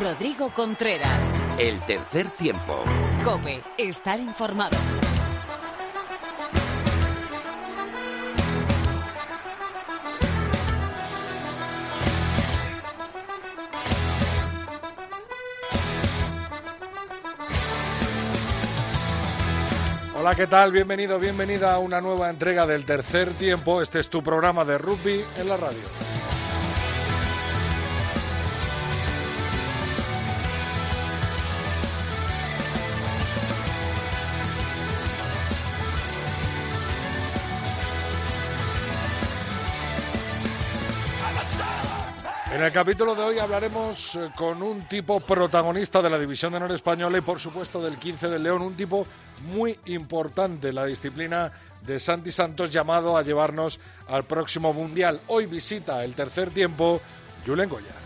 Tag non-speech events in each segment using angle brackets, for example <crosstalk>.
Rodrigo Contreras. El tercer tiempo. Cope, estar informado. Hola, ¿qué tal? Bienvenido, bienvenida a una nueva entrega del tercer tiempo. Este es tu programa de rugby en la radio. En el capítulo de hoy hablaremos eh, con un tipo protagonista de la División de Honor Española y por supuesto del 15 del León, un tipo muy importante en la disciplina de Santi Santos llamado a llevarnos al próximo Mundial. Hoy visita el tercer tiempo Julen Goya.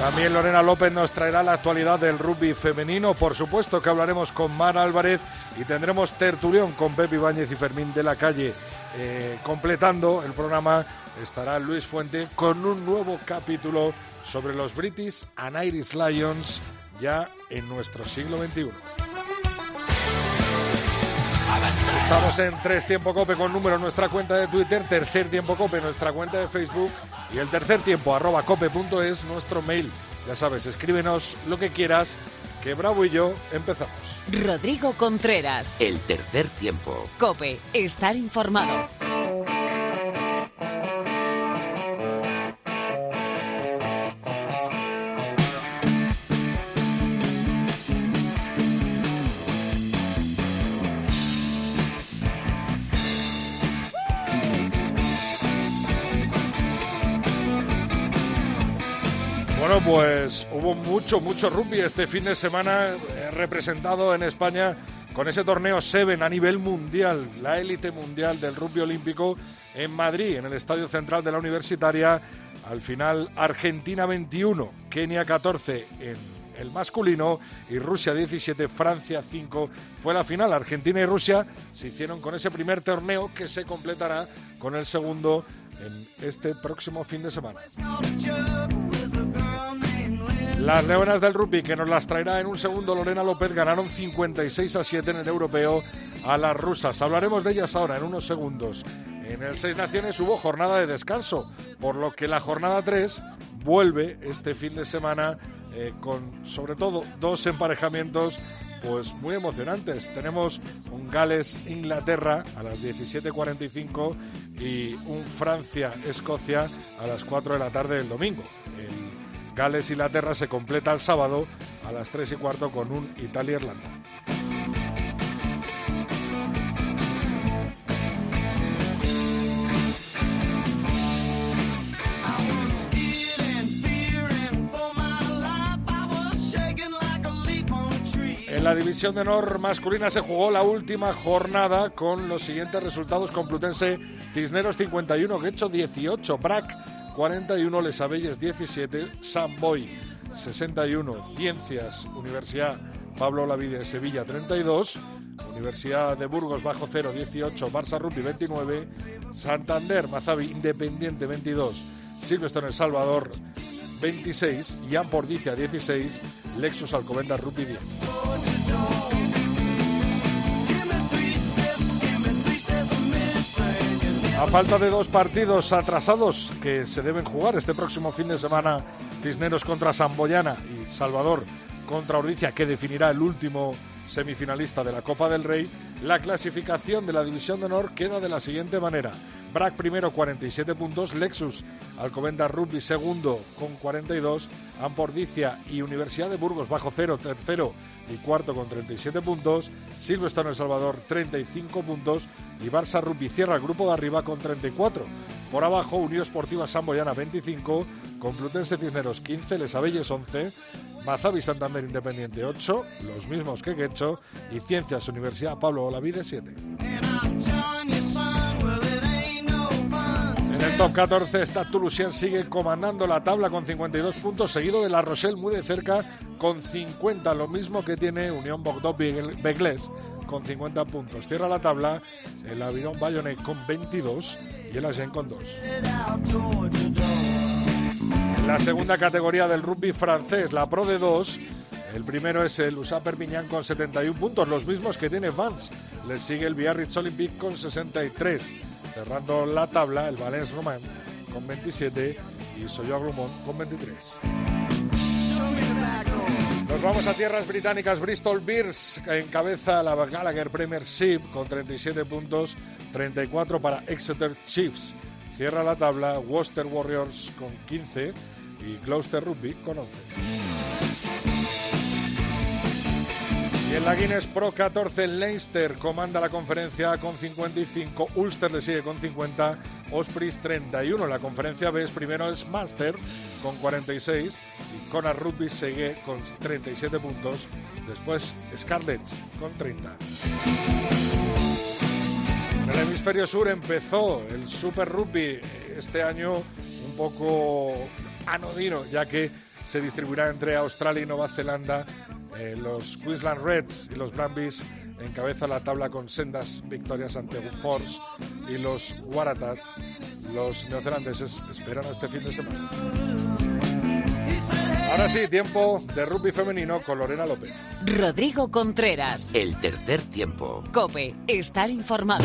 También Lorena López nos traerá la actualidad del rugby femenino. Por supuesto que hablaremos con Mar Álvarez y tendremos tertulión con Pepe Ibáñez y Fermín de la Calle. Eh, completando el programa estará Luis Fuente con un nuevo capítulo sobre los British and Irish Lions ya en nuestro siglo XXI. Estamos en Tres Tiempo Cope con número en nuestra cuenta de Twitter, Tercer Tiempo Cope en nuestra cuenta de Facebook y el tercer tiempo arroba cope.es nuestro mail. Ya sabes, escríbenos lo que quieras, que Bravo y yo empezamos. Rodrigo Contreras. El tercer tiempo. Cope, estar informado. Bueno, pues hubo mucho, mucho rugby este fin de semana eh, representado en España con ese torneo Seven a nivel mundial, la élite mundial del rugby olímpico en Madrid, en el Estadio Central de la Universitaria. Al final, Argentina 21, Kenia 14 en el masculino y Rusia 17, Francia 5 fue la final. Argentina y Rusia se hicieron con ese primer torneo que se completará con el segundo en este próximo fin de semana. Las leonas del rugby, que nos las traerá en un segundo Lorena López, ganaron 56 a 7 en el europeo a las rusas. Hablaremos de ellas ahora en unos segundos. En el Seis Naciones hubo jornada de descanso, por lo que la jornada 3 vuelve este fin de semana eh, con sobre todo dos emparejamientos pues muy emocionantes. Tenemos un Gales-Inglaterra a las 17.45 y un Francia-Escocia a las 4 de la tarde del domingo. Gales-Inglaterra se completa el sábado a las 3 y cuarto con un Italia-Irlanda. En la división de honor masculina se jugó la última jornada con los siguientes resultados: Complutense Cisneros 51, Guecho 18, Brac 41, Les Abelles 17, Samboy 61, Ciencias Universidad Pablo Lavide Sevilla 32, Universidad de Burgos Bajo Cero 18, Barça Rugby 29, Santander Mazabi Independiente 22, Silvestre El Salvador 26, Jan Pordicia 16, Lexus Alcobendas Rugby 10. A falta de dos partidos atrasados que se deben jugar este próximo fin de semana, Cisneros contra Samboyana y Salvador contra Ordicia, que definirá el último semifinalista de la Copa del Rey, la clasificación de la División de Honor queda de la siguiente manera. Brac primero 47 puntos, Lexus Alcobendas Rugby segundo con 42, Ampordicia y Universidad de Burgos bajo cero, tercero y cuarto con 37 puntos, Silverstone El Salvador 35 puntos. Y Barça Rugby cierra el grupo de arriba con 34. Por abajo, Unión Esportiva Samboyana 25, Complutense Cisneros 15, Les Abelles 11, Mazavi Santander Independiente 8, los mismos que Quecho, y Ciencias Universidad Pablo Olavide 7. Top 14, Stade Toulousain sigue comandando la tabla con 52 puntos, seguido de La Rochelle muy de cerca con 50, lo mismo que tiene Unión Bogdó Beglés con 50 puntos. Cierra la tabla el Aviron Bayonet con 22 y el Agen con 2. En la segunda categoría del rugby francés, la Pro de 2, el primero es el USA Perpignan con 71 puntos, los mismos que tiene Vance. Le sigue el Biarritz Olympique con 63. Cerrando la tabla, el Valence Romain con 27 y Soyo Grumont con 23. Nos vamos a tierras británicas. Bristol Bears encabeza la Gallagher Premiership con 37 puntos, 34 para Exeter Chiefs. Cierra la tabla Worcester Warriors con 15 y Gloucester Rugby con 11. Y en la Guinness Pro 14, Leinster comanda la conferencia con 55, Ulster le sigue con 50, Ospreys 31. La conferencia B es primero es Master con 46 y Conar Rugby sigue con 37 puntos. Después Scarlets con 30. En el hemisferio sur empezó el Super Rugby este año un poco anodino, ya que se distribuirá entre Australia y Nueva Zelanda eh, los Queensland Reds y los Brumbies encabezan la tabla con sendas victorias ante Force y los Waratahs, los neozelandeses, esperan este fin de semana. Ahora sí, tiempo de rugby femenino con Lorena López. Rodrigo Contreras. El tercer tiempo. Cope, estar informado.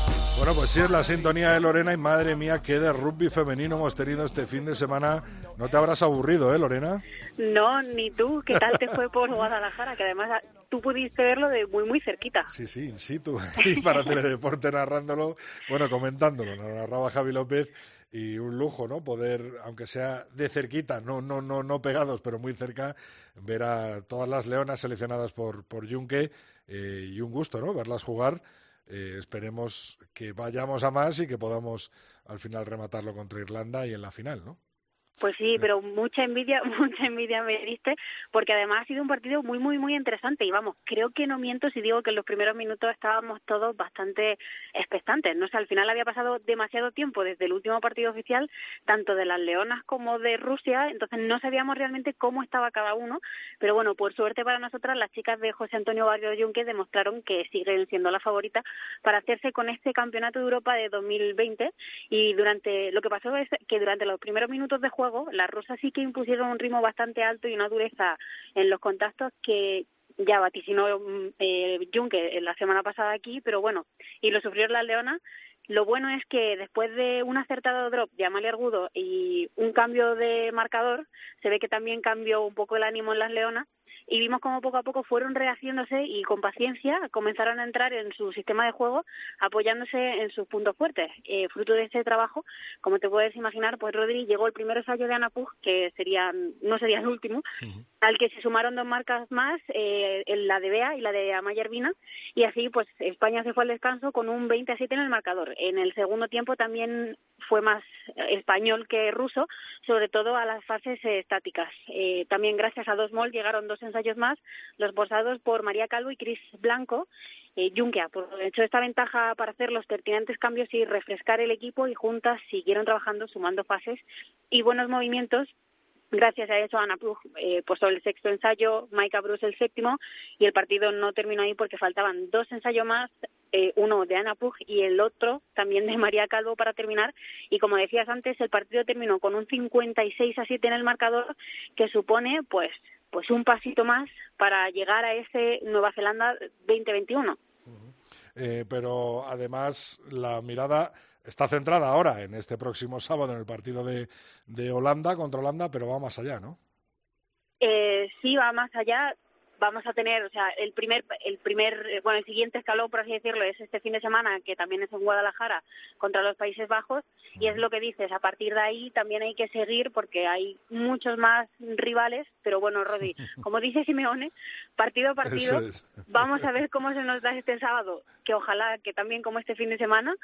Bueno, pues sí es la sintonía de Lorena y madre mía, qué de rugby femenino hemos tenido este fin de semana. No te habrás aburrido, ¿eh, Lorena? No, ni tú. ¿Qué tal te fue por Guadalajara? Que además tú pudiste verlo de muy, muy cerquita. Sí, sí, in situ. <laughs> Y para Teledeporte narrándolo, bueno, comentándolo. Nos narraba Javi López y un lujo, ¿no? Poder, aunque sea de cerquita, no, no, no, no pegados, pero muy cerca, ver a todas las leonas seleccionadas por, por Junque eh, y un gusto, ¿no? Verlas jugar eh, esperemos que vayamos a más y que podamos al final rematarlo contra Irlanda y en la final, ¿no? Pues sí, pero mucha envidia, <laughs> mucha envidia me diste, porque además ha sido un partido muy, muy, muy interesante. Y vamos, creo que no miento si digo que en los primeros minutos estábamos todos bastante expectantes. No sé, al final había pasado demasiado tiempo desde el último partido oficial, tanto de las Leonas como de Rusia, entonces no sabíamos realmente cómo estaba cada uno. Pero bueno, por suerte para nosotras, las chicas de José Antonio Barrio Junque demostraron que siguen siendo la favorita para hacerse con este campeonato de Europa de 2020. Y durante lo que pasó es que durante los primeros minutos de juego, las rusas sí que impusieron un ritmo bastante alto y una dureza en los contactos que ya vaticinó mm, eh, Junque la semana pasada aquí, pero bueno, y lo sufrieron las leonas. Lo bueno es que después de un acertado drop de Amalia Argudo y un cambio de marcador, se ve que también cambió un poco el ánimo en las leonas y vimos cómo poco a poco fueron rehaciéndose y con paciencia comenzaron a entrar en su sistema de juego apoyándose en sus puntos fuertes. Eh, fruto de este trabajo, como te puedes imaginar, pues Rodri llegó el primer ensayo de Ana Pug, que sería, no sería el último, al que se sumaron dos marcas más, eh, la de Bea y la de Amaya Ervina, y así pues España se fue al descanso con un 20 a 7 en el marcador. En el segundo tiempo también fue más español que ruso, sobre todo a las fases estáticas. Eh, también gracias a dos mol llegaron dos ensayos más, los posados por María Calvo y Cris Blanco, eh, Junquea, hecho esta ventaja para hacer los pertinentes cambios y refrescar el equipo y juntas siguieron trabajando sumando fases y buenos movimientos Gracias a eso, Ana Plug eh, puso el sexto ensayo, Maika Bruce el séptimo, y el partido no terminó ahí porque faltaban dos ensayos más, eh, uno de Ana Pug y el otro también de María Calvo para terminar. Y como decías antes, el partido terminó con un 56 a 7 en el marcador, que supone pues pues un pasito más para llegar a ese Nueva Zelanda 2021. Eh, pero además la mirada está centrada ahora en este próximo sábado en el partido de, de Holanda contra Holanda, pero va más allá, ¿no? Eh, sí, va más allá. vamos a tener, o sea, el primer, el primer, eh, bueno, el siguiente escalón, por así decirlo, es este fin de semana, que también es en Guadalajara, contra los Países Bajos, y es lo que dices, a partir de ahí también hay que seguir porque hay muchos más rivales, pero bueno, Rodi, <laughs> como dice Simeone, partido a partido, vamos a ver cómo se nos da este sábado, que ojalá que también como este fin de semana,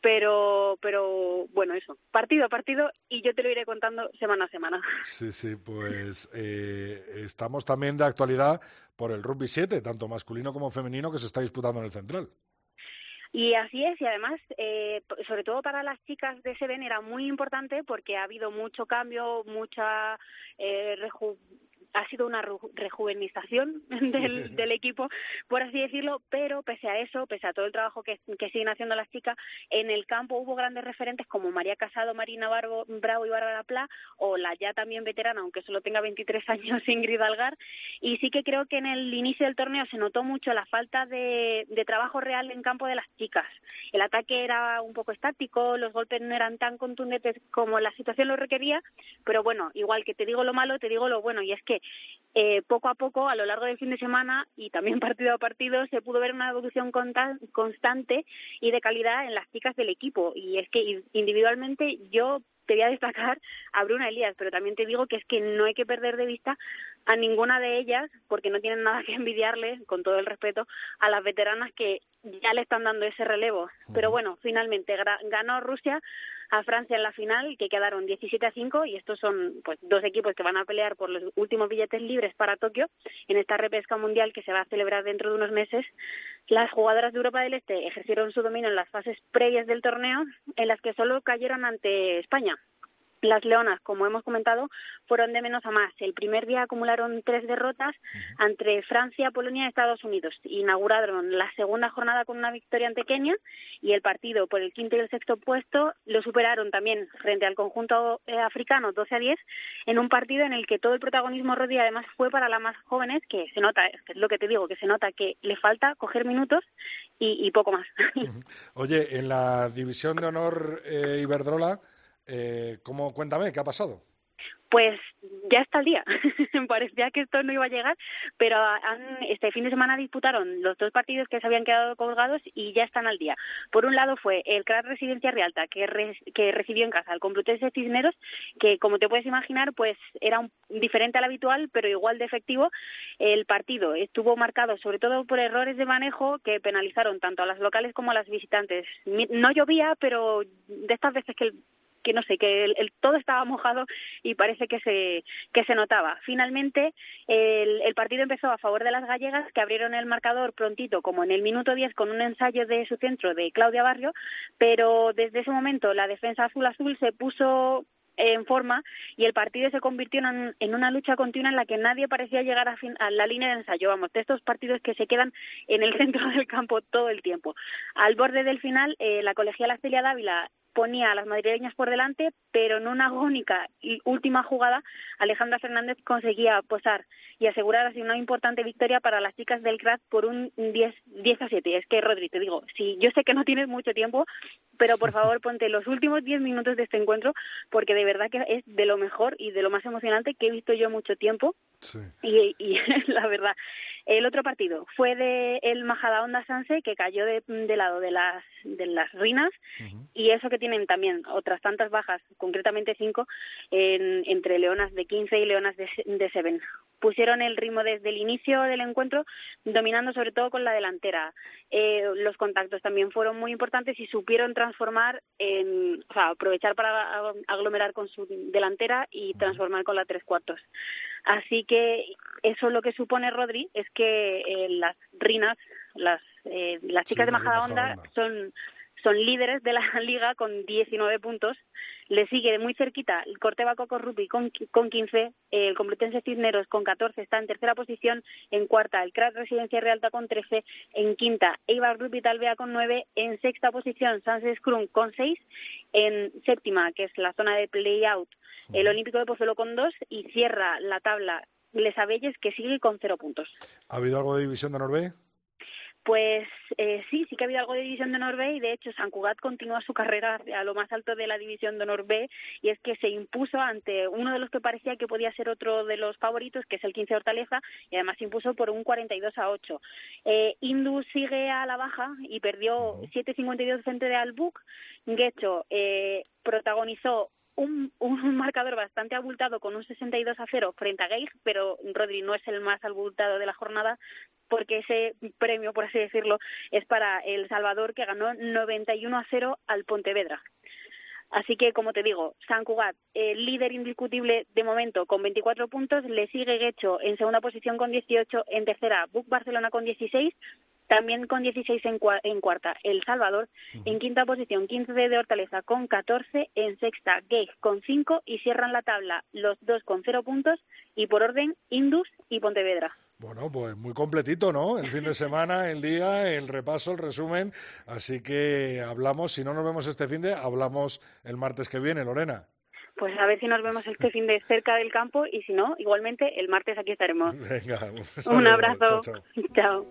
pero pero bueno eso partido a partido y yo te lo iré contando semana a semana. Sí sí pues eh, estamos también de actualidad por el rugby 7 tanto masculino como femenino que se está disputando en el central. Y así es, y además, eh, sobre todo para las chicas de Seven era muy importante porque ha habido mucho cambio, mucha eh, ha sido una rejuvenización <laughs> del, del, equipo, por así decirlo, pero pese a eso, pese a todo el trabajo que, que, siguen haciendo las chicas, en el campo hubo grandes referentes como María Casado, Marina Barbo, Bravo y Bárbara Pla, o la ya también veterana, aunque solo tenga 23 <laughs> años, Ingrid Algar, y sí que creo que en el inicio del torneo se notó mucho la falta de, de trabajo real en campo de las chicas. El ataque era un poco estático, los golpes no eran tan contundentes como la situación lo requería, pero bueno, igual que te digo lo malo, te digo lo bueno, y es que eh, poco a poco, a lo largo del fin de semana y también <laughs> partido a partido, se pudo ver una evolución constante y de calidad en las chicas del equipo. Y es que individualmente yo te voy a destacar a Bruna Elías, pero también te digo que es que no hay que perder de vista a ninguna de ellas, porque no tienen nada que envidiarle, con todo el respeto, a las veteranas que ya le están dando ese relevo. Pero bueno, finalmente ganó Rusia a Francia en la final, que quedaron 17 a 5 y estos son pues dos equipos que van a pelear por los últimos billetes libres para Tokio en esta repesca mundial que se va a celebrar dentro de unos meses. Las jugadoras de Europa del Este ejercieron su dominio en las fases previas del torneo, en las que solo cayeron ante España. Las Leonas, como hemos comentado, fueron de menos a más. El primer día acumularon tres derrotas entre Francia, Polonia y Estados Unidos. Inauguraron la segunda jornada con una victoria ante Kenia y el partido por el quinto y el sexto puesto lo superaron también frente al conjunto eh, africano 12 a 10 en un partido en el que todo el protagonismo Rodi además fue para las más jóvenes que se nota, es lo que te digo, que se nota que le falta coger minutos y, poco más. Oye, en la división de honor eh, Iberdrola eh, ¿cómo, cuéntame, ¿qué ha pasado? Pues ya está el día. <laughs> Parecía que esto no iba a llegar, pero este fin de semana disputaron los dos partidos que se habían quedado colgados y ya están al día. Por un lado fue el CRAS Residencia Rialta, que, que recibió en casa al Complutense Cisneros, que como te puedes imaginar, pues era un, diferente al habitual, pero igual de efectivo. El partido estuvo marcado sobre todo por errores de manejo que penalizaron tanto a las locales como a las visitantes. No llovía, pero de estas veces que el que no sé, que el, todo estaba mojado y parece que se, que se notaba. Finalmente, el, el, partido empezó a favor de las gallegas, que abrieron el marcador prontito, como en el minuto 10, con un ensayo de su centro de Claudia Barrio, pero desde ese momento la defensa azul-azul se puso en forma y el partido se convirtió en, en, una lucha continua en la que nadie parecía llegar a, fin, a, la línea de ensayo, vamos, de estos partidos que se quedan en el <laughs> centro del campo todo el tiempo. Al borde del final, eh, la colegiala Celia Dávila ponía a las madrileñas por delante, pero en una agónica y última jugada, Alejandra Fernández conseguía posar y asegurar así una importante victoria para las chicas del CRAT por un 10, 10 a 7. Es que, Rodri, te digo, si yo sé que no tienes mucho tiempo, pero por <laughs> favor ponte los últimos 10 minutos de este encuentro, porque de verdad que es de lo mejor y de lo más emocionante que he visto yo mucho tiempo. Y, y <laughs> la verdad, el otro partido fue de el Majadahonda Sanse, que cayó de, lado de las, de las ruinas, y eso que tienen también otras tantas bajas, concretamente cinco, en, entre leonas de 15 y leonas de, de Seven. Pusieron el ritmo desde el inicio del encuentro, dominando sobre todo con la delantera. Eh, los contactos también fueron muy importantes y supieron transformar, en, o sea, aprovechar para aglomerar con su delantera y transformar con la tres cuartos. Así que eso lo que supone, Rodri, es que eh, las rinas, las, eh, las chicas de Majadahonda son son líderes de la <laughs> liga con 19 puntos. Le sigue muy cerquita el Corteva Coco Rugby con, con 15, el Complutense Cisneros con 14 está en tercera posición, en cuarta el Crash Residencia Realta con 13, en quinta Eibar Rugby Talvea con 9, en sexta posición Sánchez Scrum con 6, en séptima, que es la zona de play-out, el Olímpico de Pozuelo con 2 y cierra la tabla Les Abelles que sigue con 0 puntos. ¿Ha habido algo de división de Noruega? Pues eh, sí, sí que ha habido algo de División de Honor B y de hecho San Cugat continúa su <laughs> carrera a lo más alto de la División de Honor B y es que se impuso ante uno de los que parecía que podía ser otro de los favoritos, que es el 15 Hortaleza, y además se impuso por un 42 a 8. Eh, Indus sigue a la baja y perdió 7.52 frente de Albuc. Guecho eh, protagonizó un, un, marcador bastante abultado con un 62 a 0 frente a Geig, pero Rodri no es el más abultado de la jornada porque ese premio, por así decirlo, es para El Salvador que ganó 91 a 0 al Pontevedra. Así que, como te digo, San Cugat, el líder indiscutible de momento con 24 puntos, le sigue Guecho en segunda posición con 18, en tercera Buc Barcelona con 16, también con 16 en, en cuarta El Salvador, en quinta posición 15 de Hortaleza con 14, en sexta Geig con 5 y cierran la tabla los dos con 0 puntos y por orden Indus y Pontevedra. Bueno, pues muy completito, ¿no? El fin de semana, el día, el repaso, el resumen. Así que hablamos, si no nos vemos este fin de, hablamos el martes que viene, Lorena. Pues a ver si nos vemos este fin de cerca del campo y si no, igualmente el martes aquí estaremos. <laughs> Venga, un, abrazo. chao.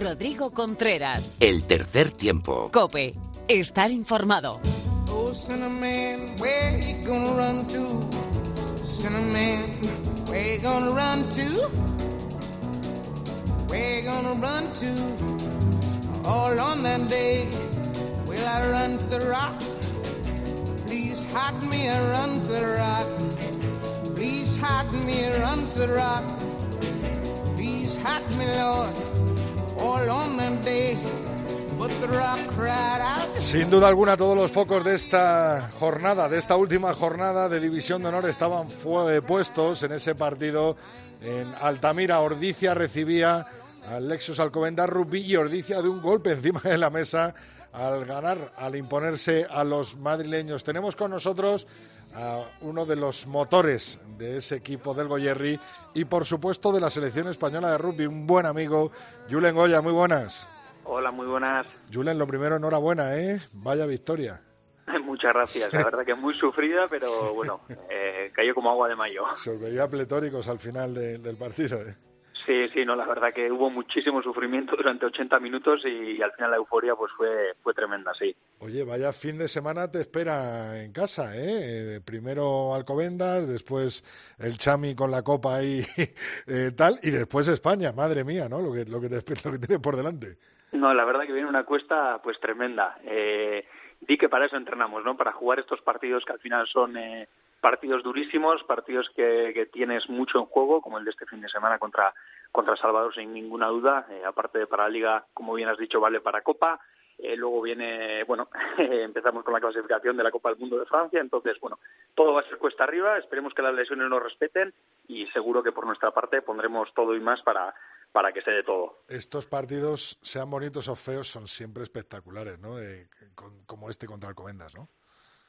Rodrigo Contreras. El tercer tiempo. Cope. Estar informado. Oh, Cinnamon, where you gonna run to? Cinnamon, where you gonna run to? Where you gonna run to? All on that day, will I run to the rock? Please hide me, I run to the rock. Please hide me, I run to the rock. Please hide me, Lord, Sin duda alguna, todos los focos de esta jornada, de esta última jornada de División de Honor, estaban puestos en ese partido en Altamira. Ordicia recibía al Lexus Alcobendas Rugby y Ordicia de un golpe <laughs> encima de la mesa al ganar, al imponerse a los madrileños. Tenemos con nosotros a uno de los motores de ese equipo del Goyerri y, por supuesto, de la selección española de rugby, un buen amigo, Julen Goya. Muy buenas. Hola, muy buenas. Julen, lo primero, enhorabuena, ¿eh? Vaya victoria. <laughs> Muchas gracias. La verdad que muy sufrida, pero bueno, <laughs> eh, cayó como agua de mayo. Se os veía pletóricos al final del partido, ¿eh? Sí, sí, no, la verdad que hubo muchísimo sufrimiento <laughs> durante 80 minutos y, al final la euforia pues fue, fue tremenda, sí. Oye, vaya fin de semana te espera en casa, ¿eh? eh primero Alcobendas, después el Chami con la copa ahí <laughs> eh, tal, y después España, madre mía, ¿no? Lo que, lo que, te, lo que tiene por delante. No, la verdad que viene una cuesta pues tremenda. Eh, di que para eso entrenamos, ¿no? Para jugar estos partidos que al final son eh, partidos durísimos, partidos que, que, tienes mucho en juego, como el de este fin de semana contra, contra Salvador, sin ninguna duda. Eh, aparte de para la Liga, como bien has dicho, vale para Copa. Eh, luego viene, bueno, <laughs> empezamos con la clasificación de la Copa del Mundo de Francia. Entonces, bueno, todo va a ser cuesta arriba. Esperemos que las lesiones nos respeten y seguro que por nuestra parte pondremos todo y más para, para que se dé todo. Estos partidos, sean bonitos o feos, son siempre espectaculares, ¿no? como este contra Alcobendas, ¿no?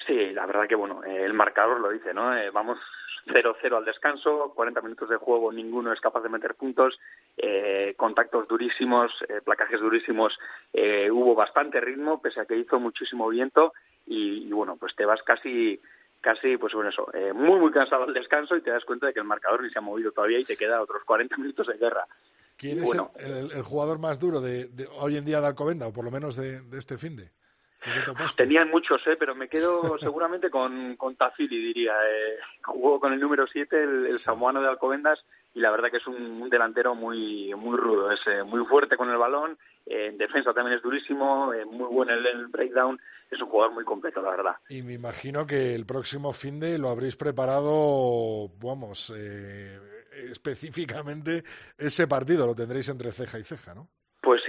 Sí, la verdad que, bueno, eh, el marcador lo dice, ¿no? Eh, vamos 0-0 al descanso, 40 minutos de juego, ninguno es capaz de meter puntos, eh, contactos durísimos, placajes durísimos, hubo bastante ritmo, pese a que hizo muchísimo viento y, y bueno, pues te vas casi casi, pues bueno, eso, muy, muy cansado al descanso y te das cuenta de que el marcador ni se ha movido todavía y te queda otros 40 minutos de guerra. ¿Quién es el, jugador más duro de, hoy en día de Alcobenda, o por lo menos de, este fin de? Tenían muchos, ¿eh? pero me quedo seguramente con, con Tafili, diría. Eh, jugó con el número 7, el, samoano de Alcobendas, y la verdad que es un, delantero muy muy rudo, es eh, muy fuerte con el balón, eh, en defensa también es durísimo, muy bueno en el, breakdown, es un jugador muy completo, la verdad. Y me imagino que el próximo fin de lo habréis preparado, vamos, específicamente ese partido, lo tendréis entre ceja y ceja, ¿no?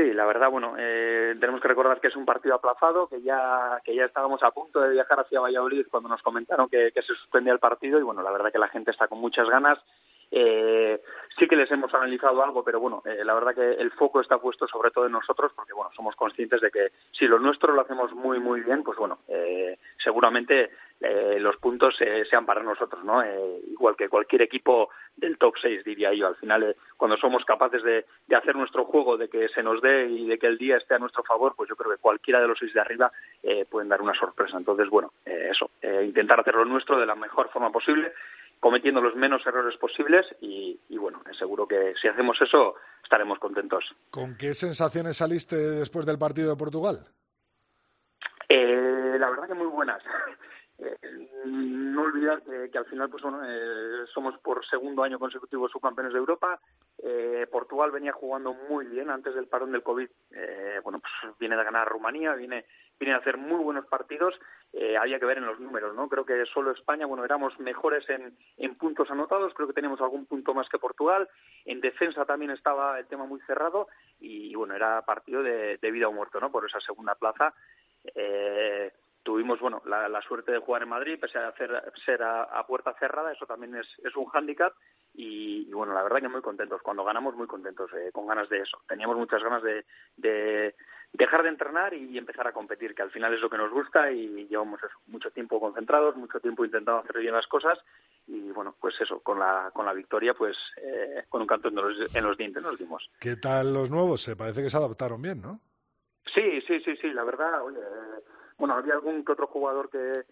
Sí, la verdad, bueno, eh, tenemos que recordar que es un partido aplazado, que ya que ya estábamos a punto de viajar hacia Valladolid cuando nos comentaron que, que se suspendía el partido y bueno, la verdad que la gente está con muchas ganas eh, sí que les hemos analizado algo, pero bueno, eh, la verdad que el foco está puesto sobre todo en nosotros, porque bueno, somos conscientes de que si lo nuestro lo hacemos muy muy bien, pues bueno, eh, seguramente eh, los puntos sean para nosotros, ¿no? igual que cualquier equipo del top 6, diría yo. Al final, cuando somos capaces de, de, hacer nuestro juego, de que se nos dé y de que el día esté a nuestro favor, pues yo creo que cualquiera de los seis de arriba pueden dar una sorpresa. Entonces, bueno, eso, intentar hacer lo nuestro de la mejor forma posible cometiendo los menos errores posibles y, y bueno, seguro que si hacemos eso estaremos contentos. ¿Con qué sensaciones saliste después del partido de Portugal? Eh, la verdad que muy buenas. Eh, no olvidar que, al final pues bueno, eh, somos por segundo año consecutivo subcampeones de Europa. Eh, Portugal venía jugando muy bien antes del parón del COVID. bueno, pues viene de ganar Rumanía, viene, viene a hacer muy buenos partidos. había que ver en los números, ¿no? Creo que solo España, bueno, éramos mejores en, en puntos anotados. Creo que teníamos algún punto más que Portugal. En defensa también estaba el tema muy cerrado y, bueno, era partido de, de vida o muerto, ¿no? Por esa segunda plaza. Eh, tuvimos bueno la, la, suerte de jugar en Madrid pese a hacer, ser a, puerta cerrada eso también es, es un hándicap y, bueno la verdad que muy contentos. Cuando ganamos muy contentos eh, con ganas de eso. Teníamos muchas ganas de, de, dejar de entrenar y empezar a competir que al final es lo que nos gusta y llevamos mucho tiempo concentrados mucho tiempo intentando hacer bien las cosas y bueno pues eso con la con la victoria pues eh, con un canto en los, en los dientes nos dimos. Qué tal los nuevos se parece que se adaptaron bien no sí sí sí sí la verdad oye bueno, había algún que otro jugador que,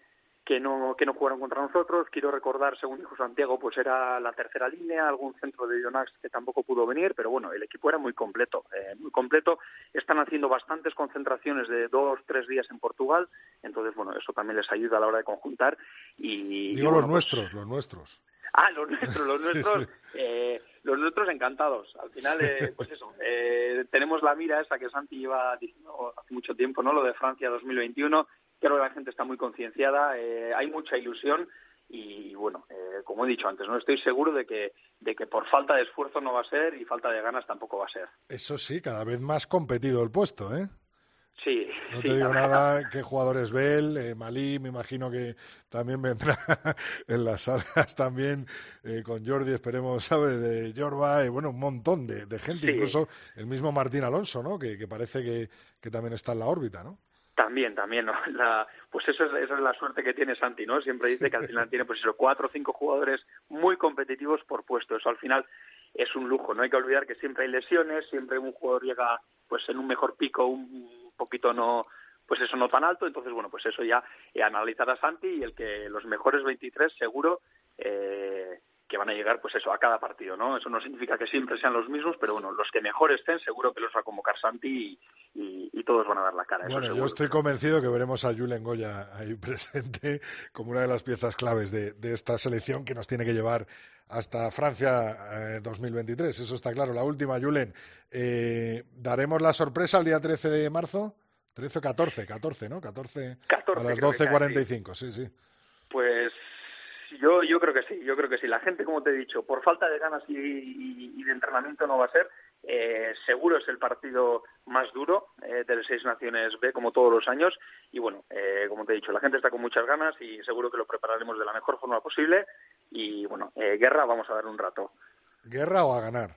que no que no jugaron contra nosotros. Quiero recordar, según dijo Santiago, pues era la tercera línea, algún centro de Jonax que tampoco pudo venir, pero bueno, el equipo era muy completo, eh, muy completo. Están haciendo bastantes concentraciones de dos, tres días en Portugal, entonces bueno, eso también les ayuda a la hora de conjuntar y digo los pues nuestros, los nuestros. Ah, los nuestros, los <laughs> nuestros, Eh, los nuestros encantados. Al final, eh, pues eso, eh, tenemos la mira esa que Santi lleva diciendo hace mucho tiempo, ¿no? Lo de Francia 2021. Creo que la gente está muy concienciada, eh, hay mucha ilusión y bueno, eh, como he dicho antes, no estoy seguro de que de que por falta de esfuerzo no va a ser y falta de ganas tampoco va a ser. Eso sí, cada vez más competido el puesto, ¿eh? Sí. No te digo nada, qué jugadores Bell, eh, Malí, me imagino que también <laughs> vendrá en las salas también eh, con Jordi, esperemos, <laughs> ¿sabes? De Jorba, y bueno, un montón de, gente, incluso el mismo Martín Alonso, ¿no? Que, que parece que, que también está en la órbita, ¿no? También, también, ¿no? <laughs> La, pues eso es, esa es la suerte que tiene Santi, ¿no? Siempre dice que al final tiene, pues eso, cuatro o cinco jugadores muy competitivos por puesto. Eso al final es un lujo. No hay que olvidar que siempre hay lesiones, siempre un jugador llega, pues en un mejor pico, un poquito no pues eso no tan alto, entonces bueno, pues eso ya eh, analizar a Santi y el que los mejores 23 seguro eh, que van a llegar pues eso a cada partido, ¿no? Eso no significa que siempre sean los mismos, pero bueno, los que mejor estén seguro que los va a convocar Santi y, y, todos van a dar la cara. Bueno, yo estoy convencido que veremos a Julen Goya ahí <laughs> presente como una de las piezas claves de, de esta selección que nos tiene que llevar hasta Francia 2023. Eh, eso está claro. La última, Julen. Eh, ¿Daremos la sorpresa el día 13 de marzo? 13 o 14, 14, ¿no? 14, 14 a las 12.45, sí, sí. Pues yo, yo creo que sí, yo creo que sí. La gente, como te he dicho, por falta de ganas y, de entrenamiento no va a ser. Eh, seguro es el partido más duro eh, de las seis naciones B, como todos los años. Y bueno, eh, como te he dicho, la gente está con muchas ganas y seguro que lo prepararemos de la mejor forma posible. Y bueno, eh, guerra vamos a dar un rato. ¿Guerra o a ganar?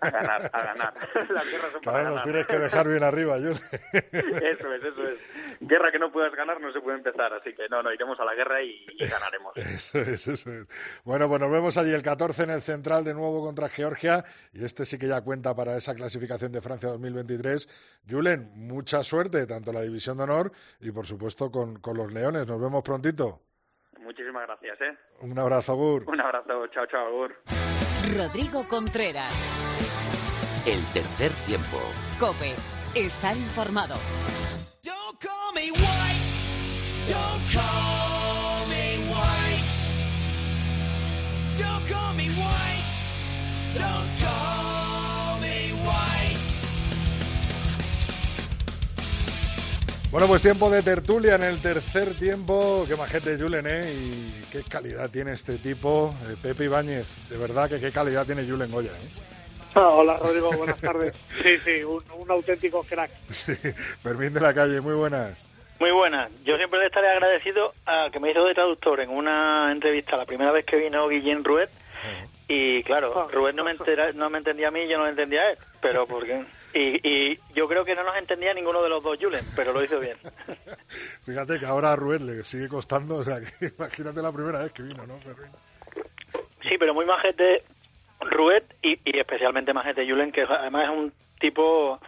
A ganar, a ganar. <laughs> Las guerras son claro, nos tienes que dejar bien arriba, yo. <laughs> Eso es, eso es. Guerra que no puedas ganar no se puede empezar, así que no, no, iremos a la guerra y, ganaremos. <laughs> Eso es, eso es. Bueno, pues nos vemos allí el 14 en el Central de nuevo contra Georgia y este sí que ya cuenta para esa clasificación de Francia 2023. Julen, mucha suerte, tanto en la División de Honor y por supuesto con, con los Leones. Nos vemos prontito. Muchísimas gracias, ¿eh? Un abrazo, Agur. Un abrazo, chao, chao, Agur. Rodrigo Contreras. El tercer tiempo. Cope. Estar informado. Bueno, pues tiempo de tertulia en el tercer tiempo. Qué majete Julen, ¿eh? Y qué calidad tiene este tipo, eh, Pepe Ibáñez. De verdad que qué calidad tiene Julen Goya, ¿eh? Ah, hola Rodrigo, buenas tardes. Sí, sí, un, auténtico crack. <laughs> Sí, Fermín de la calle, muy buenas. Muy buenas. Yo siempre le estaré agradecido a que me hizo de traductor en una entrevista la primera vez que vino Guillén Ruet. Y claro, ah, Ruet no me, no me entendía a mí y yo no me entendía a él. Pero porque y, y, yo creo que no nos entendía ninguno de los dos Julen, pero lo hizo bien. <laughs> Fíjate que ahora a Rued le sigue costando, o sea, que <laughs> imagínate la primera vez que vino, ¿no? Sí, pero muy majete Rued y, y especialmente majete Julen, que además es un tipo,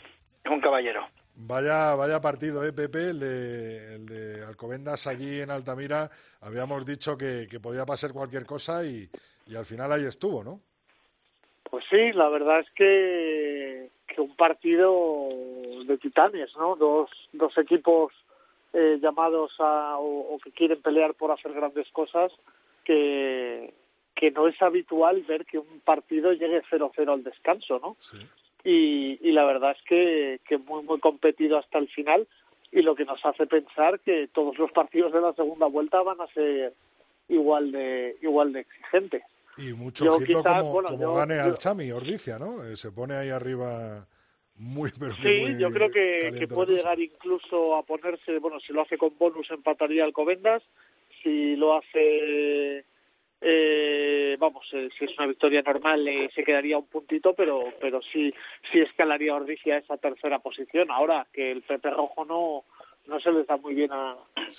es un caballero. Vaya, vaya partido, ¿eh, Pepe? El de, el de Alcobendas allí en Altamira. Habíamos dicho que, que podía pasar cualquier cosa y, y al final ahí estuvo, ¿no? Pues sí, la verdad es que, que un partido de titanes, ¿no? Dos, dos equipos eh, llamados a, o, que quieren pelear por hacer grandes cosas, que, que no es habitual ver que un partido llegue 0-0 al descanso, ¿no? Sí. Y, y la verdad es que, que muy, muy competido hasta el final y lo que nos hace pensar que todos los partidos de la segunda vuelta van a ser igual de igual de exigentes. Y mucho ojito como, gane al Chami, Ordicia, ¿no? Eh, se pone ahí arriba muy, pero Sí, yo creo que, que puede llegar incluso a ponerse, bueno, si lo hace con bonus empataría al Covendas, si lo hace, eh, vamos, eh, si es una victoria normal eh, se quedaría un puntito, pero pero sí, sí escalaría Ordicia a esa tercera posición. Ahora que el Pepe Rojo no no se les da muy bien a,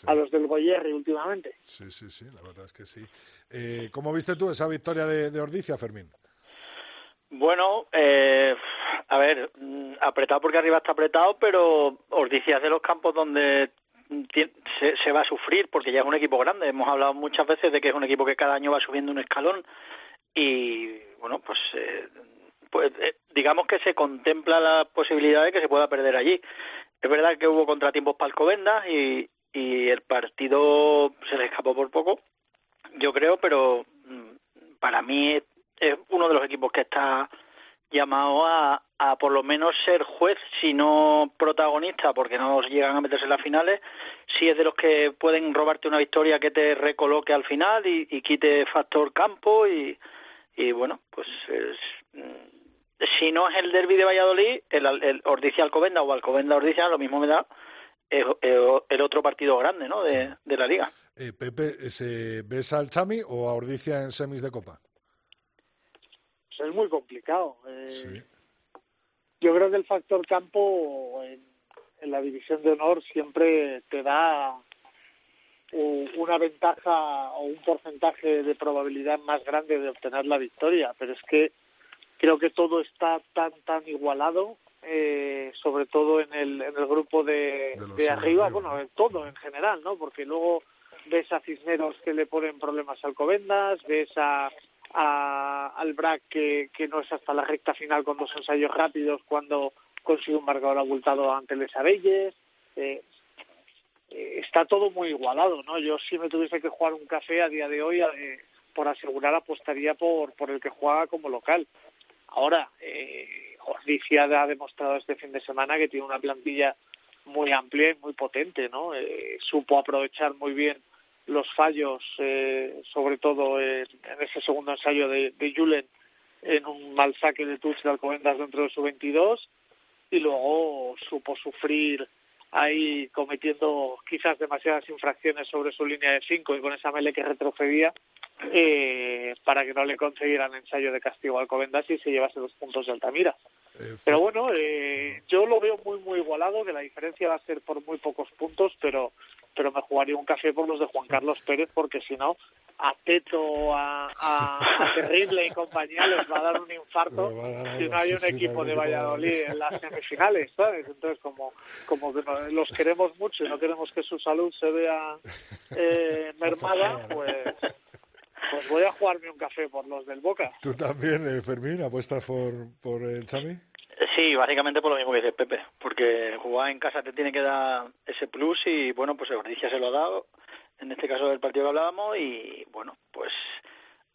a los del Goyerri últimamente. Sí, sí, sí, la verdad es que sí. Eh, ¿Cómo viste tú esa victoria de, de Ordicia, Fermín? Bueno, eh, a ver, mm, apretado porque arriba está apretado, pero Ordicia es de los campos donde se, se, va a sufrir porque ya es un equipo grande. Hemos hablado muchas veces de que es un equipo que cada año va subiendo un escalón y, bueno, pues, eh, pues eh, digamos que se contempla la posibilidad de que se pueda perder allí. Es verdad que hubo contratiempos para Alcobendas y, y el partido se le escapó por poco, yo creo, pero mm, para mí es uno de los equipos que está llamado a, a por lo menos ser juez, si no protagonista, porque no llegan a meterse en las finales, si es de los que pueden robarte una victoria que te recoloque al final y, y quite factor campo y, y bueno, pues es, mm, si no es el derby de Valladolid, el, el Ordicia Alcobenda o Alcobenda Ordicia, lo mismo me da el, el otro partido grande ¿no? de, de la liga. Eh, Pepe, ¿se ¿ves al Chami o a Ordicia en semis de Copa? Pues es muy complicado. Eh, sí. Yo creo que el factor campo en, en la división de honor siempre te da una ventaja o un porcentaje de probabilidad más grande de obtener la victoria, pero es que creo que todo está tan tan igualado eh, sobre todo en el, en el grupo de, de, de arriba, bueno, en todo en general, ¿no? Porque luego ves a Cisneros que le ponen problemas al Covendas, ves a, a al Brac que, que no es hasta la recta final con dos ensayos rápidos cuando consigue un marcador abultado ante Les Abelles. Eh, eh, está todo muy igualado, ¿no? Yo si me tuviese que jugar un café a día de hoy, eh, por asegurar apostaría por, por el que juega como local. Ahora, eh, Ordicia ha demostrado este fin de semana que tiene una plantilla muy amplia y muy potente, ¿no? Eh, supo aprovechar muy bien los fallos, eh, sobre todo en, ese segundo ensayo de, de Julen, en un mal saque de touch de Alcobendas dentro de su 22, y luego supo sufrir ahí cometiendo quizás demasiadas infracciones sobre su línea de 5 y con esa mele que retrocedía, eh, para que no le consiguieran ensayo de castigo al Covendas y se llevase los puntos de Altamira. Pero bueno, eh, yo lo veo muy muy igualado, que la diferencia va a ser por muy pocos puntos, pero pero me jugaría un café por los de Juan Carlos Pérez, porque si no, a Teto, a, a, a Terrible y compañía les va a dar un infarto si no hay un equipo de Valladolid en las semifinales, ¿sabes? Entonces, como, como los queremos mucho y no queremos que su salud se vea eh, <laughs> mermada, pues pues voy a jugarme un café por los del Boca. ¿Tú también, eh, Fermín, apuestas por, por el Chami? Sí, básicamente por lo mismo que dice Pepe, porque jugar en casa te tiene que dar ese plus y bueno, pues el Ordicia se lo ha dado, en este caso del partido que hablábamos y bueno, pues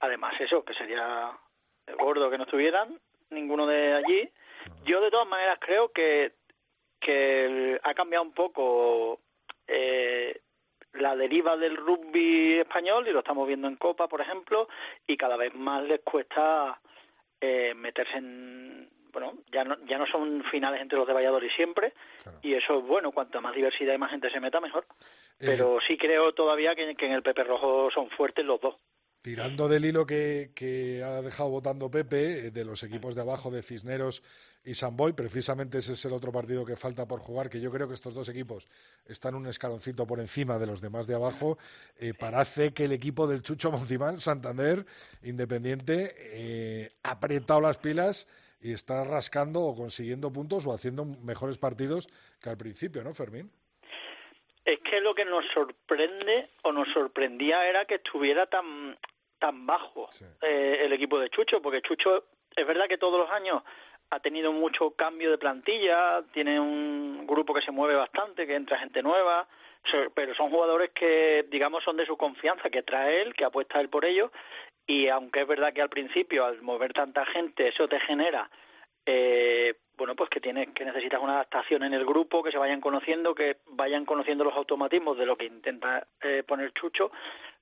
además eso, que sería gordo que no estuvieran ninguno de allí. Yo de todas maneras creo que que ha cambiado un poco la deriva del rugby español y lo estamos viendo en Copa, por ejemplo, y cada vez más les cuesta eh, meterse en bueno, ya no, ya no son finales entre los de Valladolid siempre, claro. y eso es bueno, cuanta más diversidad y más gente se meta, mejor. Pero eh, sí creo todavía que, que en el Pepe Rojo son fuertes los dos. Tirando del hilo que, que, ha dejado votando Pepe, eh, de los equipos de abajo de Cisneros y Samboy, precisamente ese es el otro partido que falta por jugar, que yo creo que estos dos equipos están un escaloncito por encima de los demás de abajo. Eh, parece que el equipo del Chucho Monzimán, Santander, Independiente, eh, ha apretado las pilas y está rascando o consiguiendo puntos o haciendo mejores partidos que al principio, ¿no, Fermín? Es que lo que nos sorprende o nos sorprendía era que estuviera tan tan bajo eh, el equipo de Chucho, porque Chucho es verdad que todos los años ha tenido mucho cambio de plantilla, tiene un grupo que se mueve bastante, que entra gente nueva, pero son jugadores que, digamos, son de su confianza, que trae él, que apuesta él por ellos, y aunque es verdad que al principio, al mover tanta gente, eso te genera, eh, bueno, pues que tienes, que necesitas una adaptación en el grupo, que se vayan conociendo, que vayan conociendo los automatismos de lo que intenta eh, poner Chucho,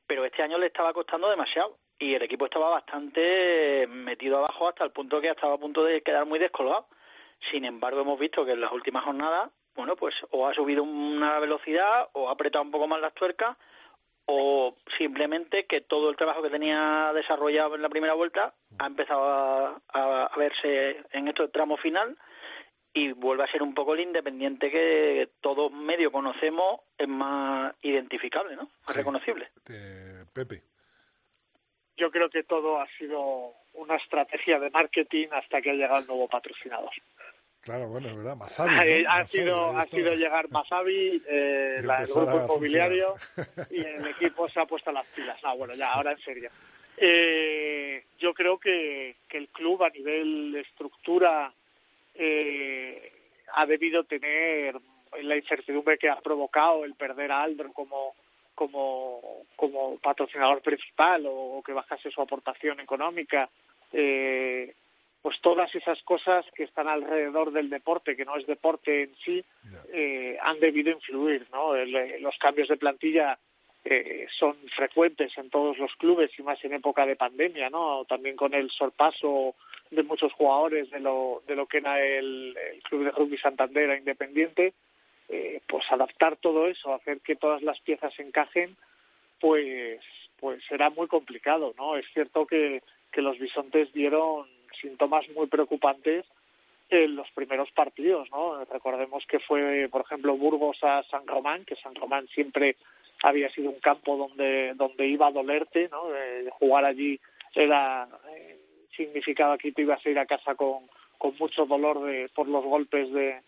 pero este año le estaba costando demasiado y el equipo estaba bastante metido abajo hasta el punto que estaba a punto de quedar muy descolgado. Sin embargo, hemos visto que en las últimas jornadas, bueno, pues o ha subido una velocidad o ha apretado un poco más las tuercas o simplemente que todo el trabajo que tenía desarrollado en la primera vuelta ha empezado a, a, verse en este tramo final y vuelve a ser un poco el independiente que todos medio conocemos, es más identificable, ¿no? Más reconocible. Pepe. Yo creo que todo ha sido una estrategia de marketing hasta que ha llegado el nuevo patrocinador. Claro, bueno, es verdad, Mazavi. <laughs> Ha, sido, ha sido llegar Mazavi, eh, el grupo inmobiliario, <laughs> y el equipo se ha puesto las pilas. No, bueno, ya, ahora en serio. Eh, yo creo que, que el club a nivel de estructura eh, ha debido tener la incertidumbre que ha provocado el perder a Aldro como como como patrocinador principal o, que bajase su aportación económica eh, pues todas esas cosas que están alrededor del deporte que no es deporte en sí eh, han debido influir no los cambios de plantilla eh, son frecuentes en todos los clubes y más en época de pandemia no también con el sorpaso de muchos jugadores de lo, de lo que era el, Club de Rugby Santander a Independiente, eh, pues adaptar todo eso, hacer que todas las piezas encajen, pues, pues será muy complicado, ¿no? Es cierto que, que los bisontes dieron síntomas muy preocupantes en los primeros partidos, ¿no? Recordemos que fue, por ejemplo, Burgos a San Román, que San Román siempre había sido un campo donde donde iba a dolerte, ¿no? De jugar allí era eh, significaba que te ibas a ir a casa con, con mucho dolor de, por los golpes de,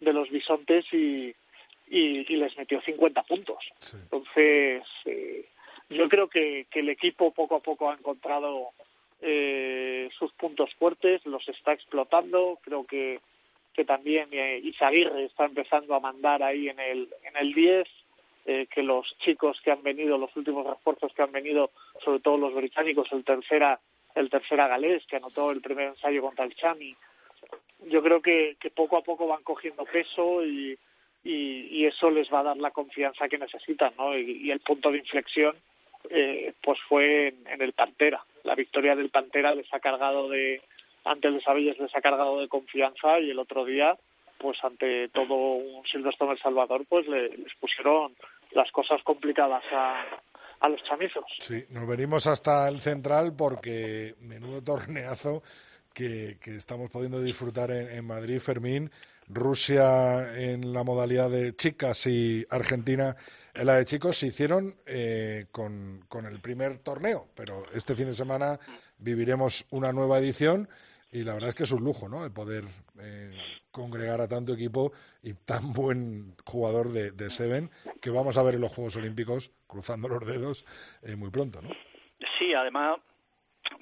de los bisontes y, y, les metió 50 puntos. Entonces, eh, yo creo que, que el equipo poco a poco ha encontrado eh, sus puntos fuertes, los está explotando. Creo que, que también eh, Izaguirre está empezando a mandar ahí en el, en el 10. Eh, que los chicos que han venido, los últimos refuerzos que han venido, sobre todo los británicos, el tercera el tercera galés que anotó el primer ensayo contra el Chami. Yo creo que, que poco a poco van cogiendo peso y, y, eso les va a dar la confianza que necesitan, ¿no? Y, el punto de inflexión eh, pues fue en, el Pantera. La victoria del Pantera les ha cargado de, ante el Sabilles les ha cargado de confianza y el otro día, pues ante todo un Silvestre del Salvador, pues les pusieron las cosas complicadas a, a los chamizos. Sí, nos venimos hasta el central porque menudo torneazo que, estamos pudiendo disfrutar en, Madrid, Fermín. Rusia en la modalidad de chicas y Argentina en la de chicos se hicieron eh, con, con el primer torneo, pero este fin de semana viviremos una nueva edición y la verdad es que es un lujo, ¿no? El poder eh, congregar a tanto equipo y tan buen jugador de, Seven que vamos a ver en los Juegos Olímpicos, cruzando los dedos, eh, muy pronto, ¿no? Sí, además,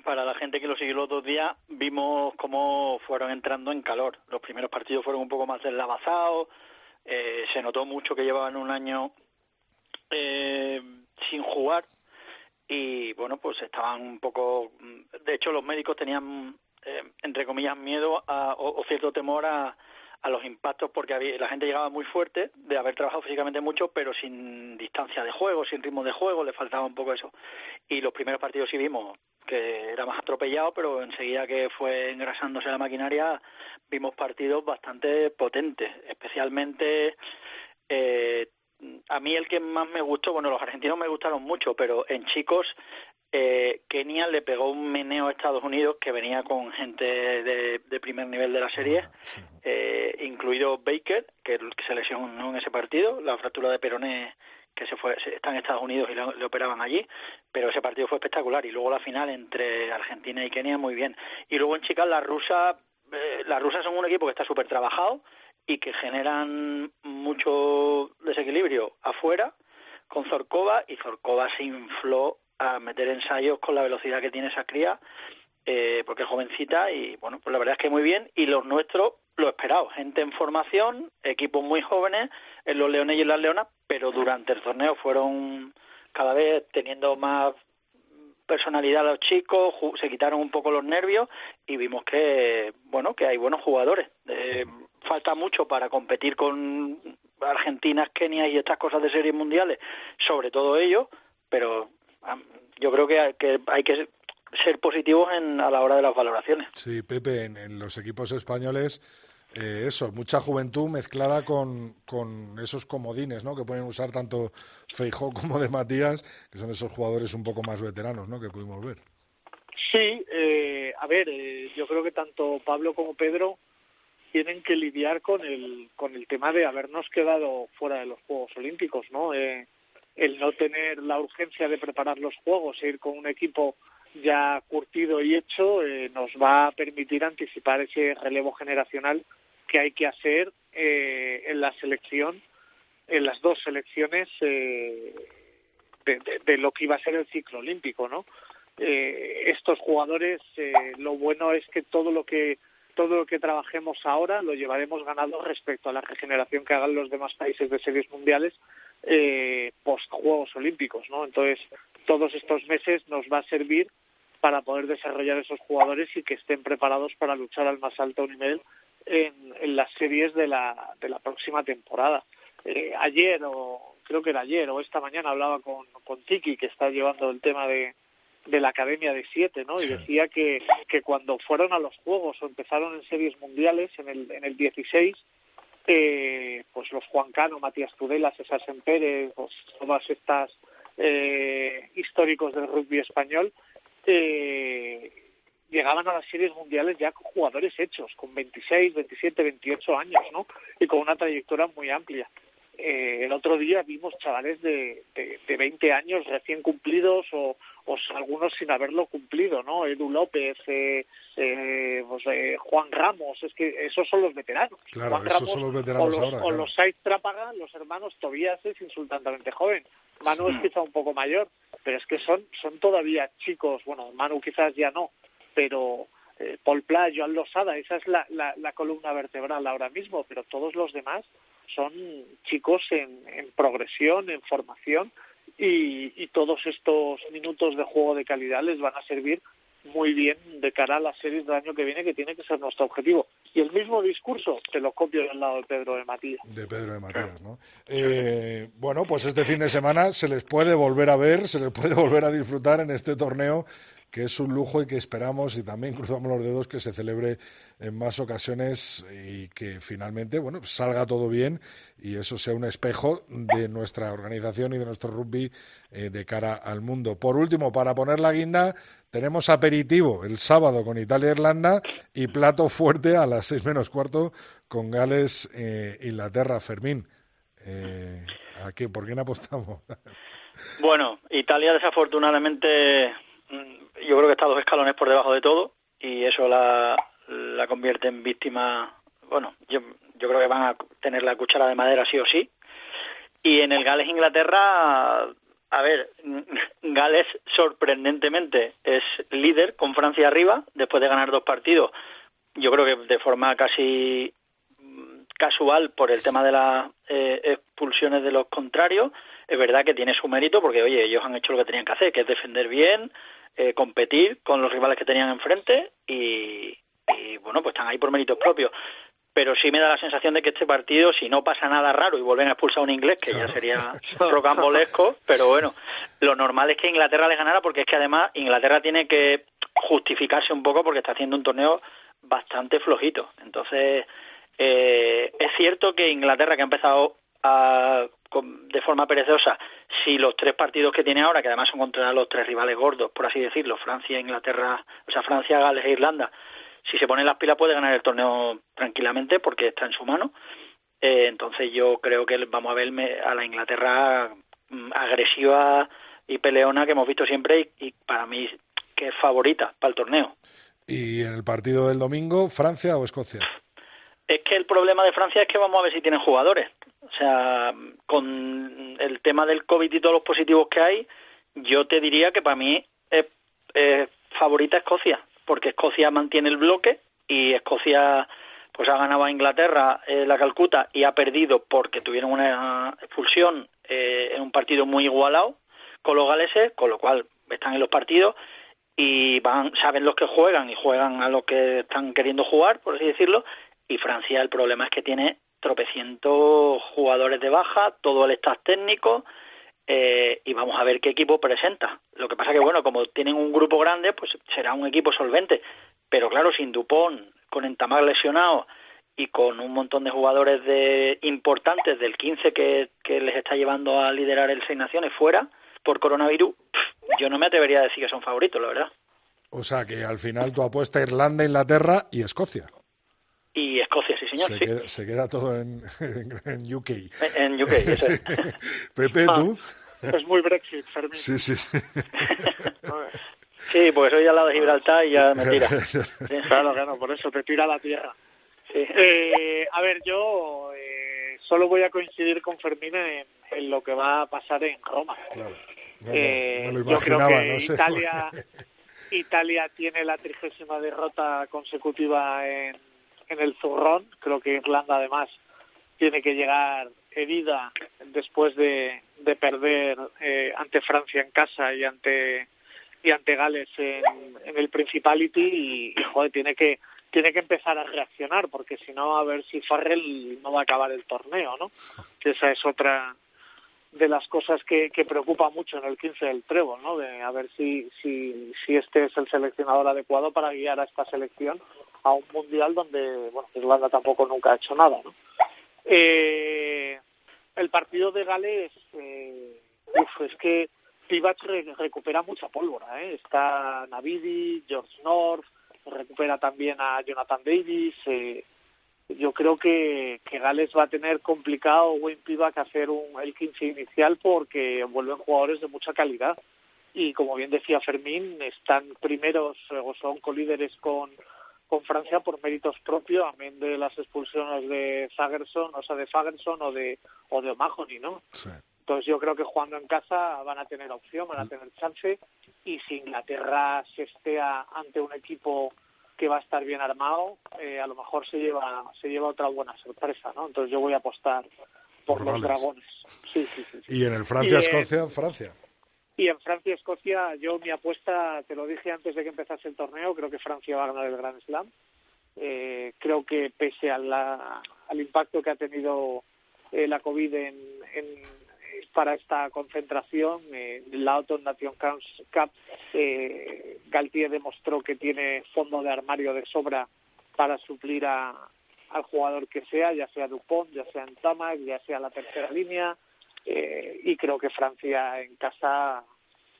para la gente que lo siguió los dos días, vimos cómo fueron entrando en calor. Los primeros partidos fueron un poco más deslavazados, eh, se notó mucho que llevaban un año eh, sin jugar y bueno, pues estaban un poco... De hecho, los médicos tenían eh, entre comillas, miedo o, cierto temor a, a los impactos porque la gente llegaba muy fuerte de haber trabajado físicamente mucho pero sin distancia de juego, sin ritmo de juego, le faltaba un poco eso. Y los primeros partidos sí vimos que era más atropellado, pero enseguida que fue engrasándose la maquinaria vimos partidos bastante potentes, especialmente eh, a mí el que más me gustó, bueno, los argentinos me gustaron mucho, pero en chicos eh, Kenia le pegó un meneo a Estados Unidos que venía con gente de, primer nivel de la serie, ah, eh, incluido Baker, que, se lesionó en ese partido, la fractura de peroné que se fue, está en Estados Unidos y le, operaban allí, pero ese partido fue espectacular y luego la final entre Argentina y Kenia muy bien. Y luego en chicas la rusa eh, las rusas son un equipo que está súper trabajado y que generan mucho desequilibrio afuera con Zorkova y Zorkova se infló a meter ensayos con la velocidad que tiene esa cría eh, porque es jovencita y bueno, pues la verdad es que muy bien y los nuestros lo esperado, gente en formación, equipos muy jóvenes, en los Leones y en las Leonas, pero durante el torneo fueron cada vez teniendo más personalidad los chicos, se quitaron un poco los nervios y vimos que, bueno, que hay buenos jugadores. Eh, falta mucho para competir con Argentina, Kenia y estas cosas de series mundiales, sobre todo ellos, pero yo creo que, que hay que ser positivos en, a la hora de las valoraciones. Sí, Pepe, en los equipos españoles eh, eso, mucha juventud mezclada con, con, esos comodines, ¿no? Que pueden usar tanto Feijó <laughs> como de Matías, que son esos jugadores un poco más veteranos, ¿no? Que pudimos ver. Sí, eh, a ver, eh, yo creo que tanto Pablo como Pedro tienen que lidiar con el con el tema de habernos quedado fuera de los Juegos Olímpicos, ¿no? Eh, el no tener la urgencia de preparar los Juegos e ir con un equipo ya curtido y hecho eh, nos va a permitir anticipar ese relevo generacional que hay que hacer eh, en la selección, en las dos selecciones eh, de, lo que iba a ser el ciclo olímpico, ¿no? Eh, estos jugadores, eh, lo bueno es que todo lo que todo lo que trabajemos ahora lo llevaremos ganado respecto a la regeneración que hagan los demás países de series mundiales eh, post Juegos Olímpicos, ¿no? Entonces todos estos meses nos va a servir para poder desarrollar esos jugadores y que estén preparados para luchar al más alto nivel en, en las series de la, de la próxima temporada. Eh, ayer, o creo que era ayer, o esta mañana hablaba con, con Tiki, que está llevando el tema de, de la Academia de Siete, ¿no? Y decía que, que cuando fueron a los Juegos o empezaron en series mundiales en el, en el 16, eh, pues los Juan Cano, Matías Tudela, César Sempere, pues todas estas eh, históricos del rugby español, eh, llegaban a las series mundiales ya con jugadores hechos, con 26, 27, 28 años, ¿no? Y con una trayectoria muy amplia. Eh, el otro día vimos chavales de, de, de 20 años recién cumplidos o, o algunos sin haberlo cumplido, ¿no? Edu López, eh, eh, pues, eh, Juan Ramos, es que esos son los veteranos. Claro, Juan esos Ramos, son los veteranos o los, ahora. O claro. los Saiz Trápaga, los hermanos Tobías es insultantemente joven. Manu es quizá un poco mayor, pero es que son, son todavía chicos, bueno, Manu quizás ya no, pero eh, Paul Pla, Joan Losada, esa es la, la, la columna vertebral ahora mismo, pero todos los demás son chicos en, en progresión, en formación, y, todos estos minutos de juego de calidad les van a servir muy bien de cara a las series del año que viene, que tiene que ser nuestro objetivo. Y el mismo discurso te lo copio del lado de Pedro de Matías. De Pedro de Matías, ¿no? Eh, bueno, pues este fin de semana se les puede volver a ver, se les puede volver a disfrutar en este torneo que es un lujo y que esperamos y también cruzamos los dedos que se celebre en más ocasiones y que finalmente, bueno, salga todo bien y eso sea un espejo de nuestra organización y de nuestro rugby eh, de cara al mundo. Por último, para poner la guinda, tenemos aperitivo el sábado con Italia-Irlanda y plato fuerte a las seis menos cuarto con Gales-Inglaterra. Fermín, eh, ¿a qué, ¿por quién apostamos? Bueno, Italia desafortunadamente yo creo que está dos escalones por debajo de todo y eso la, la convierte en víctima. Bueno, yo, yo creo que van a tener la cuchara de madera sí o sí. Y en el Gales-Inglaterra, a ver, <laughs> Gales sorprendentemente es líder con Francia arriba después de ganar dos partidos. Yo creo que de forma casi casual por el tema de las eh, expulsiones de los contrarios. Es verdad que tiene su mérito porque, oye, ellos han hecho lo que tenían que hacer, que es defender bien, eh, competir con los rivales que tenían enfrente y, y, bueno, pues están ahí por méritos propios. Pero sí me da la sensación de que este partido, si no pasa nada raro y vuelven a expulsar a un inglés, que ya sería <laughs> rocambolesco, pero bueno, lo normal es que Inglaterra le ganara porque es que además Inglaterra tiene que justificarse un poco porque está haciendo un torneo bastante flojito. Entonces, eh, es cierto que Inglaterra, que ha empezado a, con, de forma perezosa, si los tres partidos que tiene ahora, que además son contra los tres rivales gordos, por así decirlo, Francia, Inglaterra, o sea, Francia, Gales e Irlanda, si se ponen las pilas puede ganar el torneo tranquilamente porque está en su mano. Eh, entonces yo creo que vamos a ver a la Inglaterra agresiva y peleona que hemos visto siempre y, y para mí que es favorita para el torneo. y en el partido del domingo, Francia o Escocia. Es que el problema de Francia es que vamos a ver si tienen jugadores. O sea, con el tema del COVID y todos los positivos que hay, yo te diría que para mí es, favorita Escocia, porque Escocia mantiene el bloque y Escocia pues ha ganado a Inglaterra eh, la Calcuta y ha perdido porque tuvieron una expulsión eh, en un partido muy igualado con los galeses, con lo cual están en los partidos y van saben los que juegan y juegan a lo que están queriendo jugar, por así decirlo, y Francia el problema es que tiene tropecientos jugadores de baja, todo el staff técnico eh, y vamos a ver qué equipo presenta. Lo que pasa que, bueno, como tienen un grupo grande, pues será un equipo solvente. Pero claro, sin Dupont, con Entamar lesionado y con un montón de jugadores de importantes del 15 que, que les está llevando a liderar el Seis Naciones fuera por coronavirus, yo no me atrevería a decir que son favoritos, la verdad. O sea que al final tu apuesta Irlanda, Inglaterra y Escocia y Escocia, sí señor. Se, sí. Queda, se queda, todo en, <laughs> en, UK. En, UK, eso es. <laughs> Pepe, ¿tú? Ah, es muy Brexit, Fermín. Sí, sí, sí. <laughs> sí, porque soy al lado de Gibraltar y ya me tira. Claro, claro, por eso te tira la tierra. Sí. Eh, a ver, yo eh, solo voy a coincidir con Fermín en, en, lo que va a pasar en Roma. Claro. No, eh, no, lo yo creo que no sé. Italia, Italia tiene la trigésima derrota consecutiva en en el zurrón. Creo que Irlanda además tiene que llegar herida después de, de perder eh, ante Francia en casa y ante y ante Gales en, en el Principality y, y, joder tiene que tiene que empezar a reaccionar porque si no a ver si Farrell no va a acabar el torneo, ¿no? Esa es otra de las cosas que, que preocupa mucho en el 15 del Trébol, ¿no? De a ver si, si, si este es el seleccionador adecuado para guiar a esta selección a un mundial donde, bueno, Irlanda tampoco nunca ha hecho nada, ¿no? Eh, el partido de Gales, eh, uf, es que Pivac re recupera mucha pólvora, ¿eh? Está Navidi, George North, recupera también a Jonathan Davis, eh, yo creo que, que Gales va a tener complicado Wayne Pivac hacer un, el 15 inicial porque vuelven jugadores de mucha calidad y como bien decía Fermín están primeros o son colíderes con con Francia por méritos propios, amén de las expulsiones de Fagerson, o sea, de Fagerson o de o de O'Mahony, ¿no? Sí. Entonces yo creo que jugando en casa van a tener opción, van a tener chance y si Inglaterra se estea ante un equipo que va a estar bien armado, eh, a lo mejor se lleva se lleva otra buena sorpresa, ¿no? Entonces yo voy a apostar por, Por los Gales. dragones. Sí, sí, sí. sí. Y en el Francia-Escocia, Francia. Y en Francia Escocia, yo mi apuesta, te lo dije antes de que empezase el torneo, creo que Francia va a ganar el Grand Slam. Eh, creo que pese a la, al impacto que ha tenido eh, la COVID en, en, para esta concentración, eh, la Autumn Nation Cup, eh, Galtier demostró que tiene fondo de armario de sobra para suplir a, al jugador que sea, ya sea Dupont, ya sea en Tamac, ya sea la tercera línea, eh, y creo que Francia en casa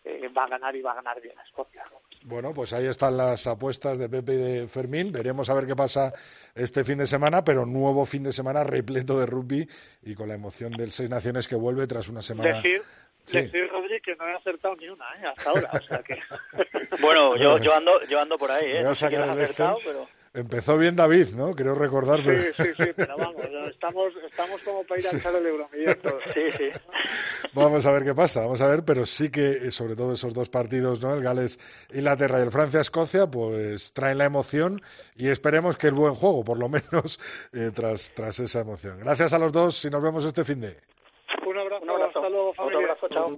eh, va a ganar y va a ganar bien a Escocia. Bueno, pues ahí están las apuestas de Pepe y de Fermín. Veremos a ver qué pasa este fin de semana, pero nuevo fin de semana repleto de rugby y con la emoción del Seis Naciones que vuelve tras una semana. Decir, Sí. decir Rodri, que no he acertado ni una ¿eh? hasta ahora. O sea que... <laughs> Bueno, yo, <laughs> yo ando yo ando por ahí, Voy ¿eh? a No sé acertado, pero... Empezó bien David, ¿no? Creo recordar. Sí, sí, sí, pero vamos, estamos, estamos como para ir a echar el euromillón. <laughs> Sí, sí. Vamos a ver qué pasa, vamos a ver, pero sí que eh, sobre todo esos dos partidos, ¿no? El Gales Inglaterra y el Francia Escocia, pues traen la emoción y esperemos que el buen juego, por lo menos <laughs> eh, tras tras esa emoción. Gracias a los dos y nos vemos este fin de. Un abrazo, Un abrazo. hasta luego, familia. abrazo, chao.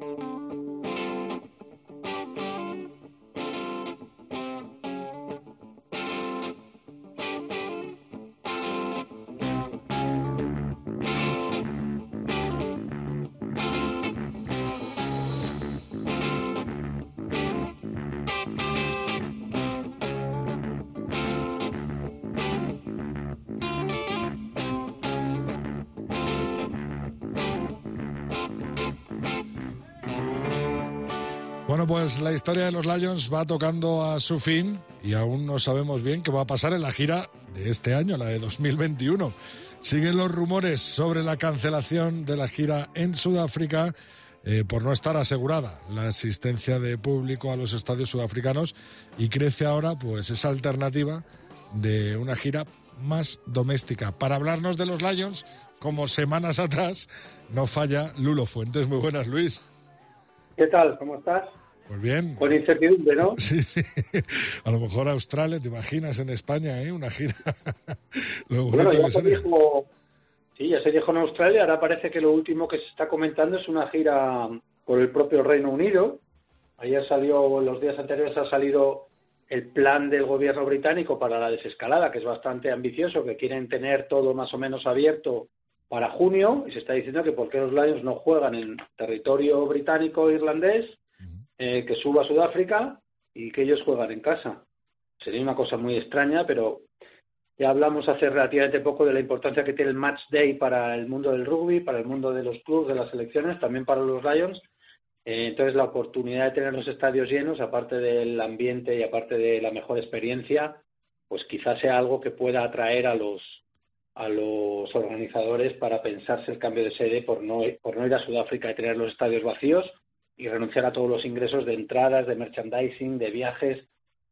Pues la historia de los Lions va tocando a su fin y aún no sabemos bien qué va a pasar en la gira de este año, la de 2021. Siguen los rumores sobre la cancelación de la gira en Sudáfrica eh, por no estar asegurada la asistencia de público a los estadios sudafricanos y crece ahora pues esa alternativa de una gira más doméstica. Para hablarnos de los Lions, como semanas <laughs> atrás, no falla Lulo Fuentes. Muy buenas, Luis. ¿Qué tal? ¿Cómo estás? Pues bien. Con incertidumbre, ¿no? <laughs> Sí, sí. A lo mejor Australia, ¿te imaginas en España, eh? Una gira. <laughs> bueno, ya se dijo, sí, ya se dijo en Australia. Ahora parece que lo último que se está comentando es una gira por el propio Reino Unido. Ayer salió, en los días anteriores ha salido el plan del gobierno británico para la desescalada, que es bastante ambicioso, que quieren tener todo más o menos abierto para junio, y se está diciendo que por qué los Lions no juegan en territorio británico e irlandés, eh, que suba a Sudáfrica y que ellos juegan en casa. Sería una cosa muy extraña, pero ya hablamos hace relativamente poco de la importancia que tiene el match day para el mundo del rugby, para el mundo de los clubes, de las selecciones, también para los Lions, eh, entonces, la oportunidad de tener los estadios llenos, aparte del ambiente y aparte de la mejor experiencia, pues quizás sea algo que pueda atraer a los a los organizadores para pensarse el cambio de sede por no, por no ir a Sudáfrica y tener los estadios vacíos y renunciar a todos los ingresos de entradas, de merchandising, de viajes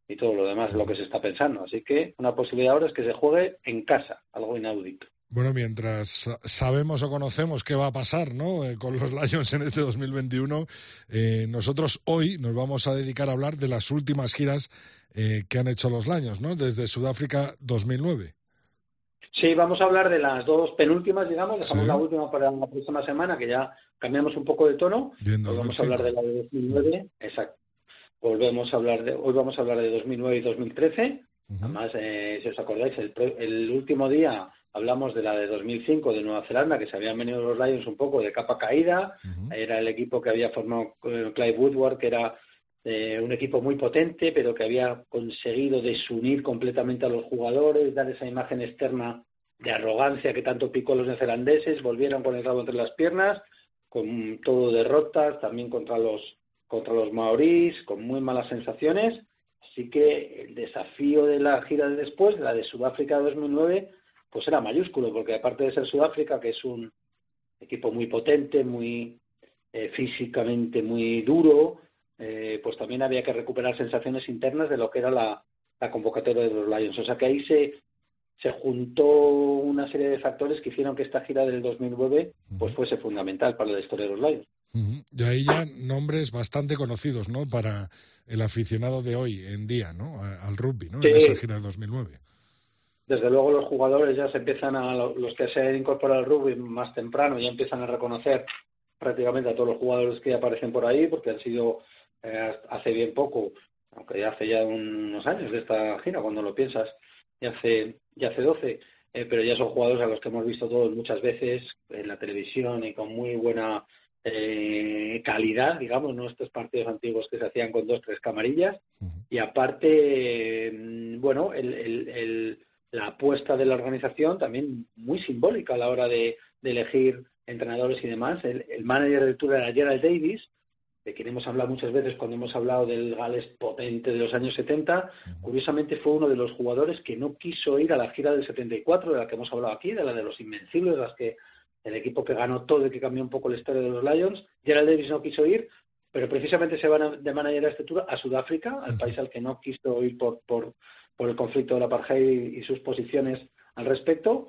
y todo lo demás, lo que se está pensando. Así que una posibilidad ahora es que se juegue en casa, algo inaudito. Bueno, mientras sabemos o conocemos qué va a pasar ¿no? Eh, con los Lions en este 2021, eh, nosotros hoy nos vamos a dedicar a hablar de las últimas giras eh, que han hecho los Lions, ¿no? desde Sudáfrica 2009. Sí, vamos a hablar de las dos penúltimas, digamos, dejamos la última para la próxima semana, que ya cambiamos un poco de tono. Hoy vamos a hablar de la de 2009, exacto. Volvemos a hablar de, hoy vamos a hablar de 2009 y 2013. Además, si os acordáis, el, el último día Hablamos de la de 2005 de Nueva Zelanda, que se habían venido los Lions un poco de capa caída. Era el equipo que había formado eh, Clive Woodward, que era eh, un equipo muy potente, pero que había conseguido desunir completamente a los jugadores, dar esa imagen externa de arrogancia que tanto picó a los neozelandeses. Volvieron con el rabo entre las piernas, con todo derrotas, también contra los contra los maorís, con muy malas sensaciones. Así que el desafío de la gira de después, la de Sudáfrica 2009, pues era mayúsculo, porque aparte de ser Sudáfrica, que es un equipo muy potente, muy eh, físicamente muy duro, eh, pues también había que recuperar sensaciones internas de lo que era la, convocatoria de los Lions. O sea que ahí se, se juntó una serie de factores que hicieron que esta gira del 2009 pues fuese fundamental para la historia de los Lions. Y ahí ya nombres bastante conocidos, ¿no? Para el aficionado de hoy en día, ¿no? Al rugby, ¿no? En esa gira del 2009 desde luego los jugadores ya se empiezan a, los que se han incorporado al rugby más temprano, ya empiezan a reconocer prácticamente a todos los jugadores que aparecen por ahí, porque han sido eh, hace bien poco, aunque ya hace ya unos años de esta gira, cuando lo piensas, ya hace, ya hace 12, eh, pero ya son jugadores a los que hemos visto todos muchas veces en la televisión y con muy buena eh, calidad, digamos, ¿no? Estos partidos antiguos que se hacían con dos, tres camarillas. Y aparte, mm, bueno, el, la apuesta de la organización también muy simbólica a la hora de, elegir entrenadores y demás. El, manager de tour era Gerald Davis, de quien hemos hablado muchas veces cuando hemos hablado del Gales potente de los años 70. Curiosamente fue uno de los jugadores que no quiso ir a la gira del 74, de la que hemos hablado aquí, de la de los Invencibles, de las que el equipo que ganó todo y que cambió un poco la historia de los Lions. Gerald Davis no quiso ir, pero precisamente se van de manager a este tour a Sudáfrica, al país al que no quiso ir por, por por el conflicto del apartheid y sus posiciones al respecto.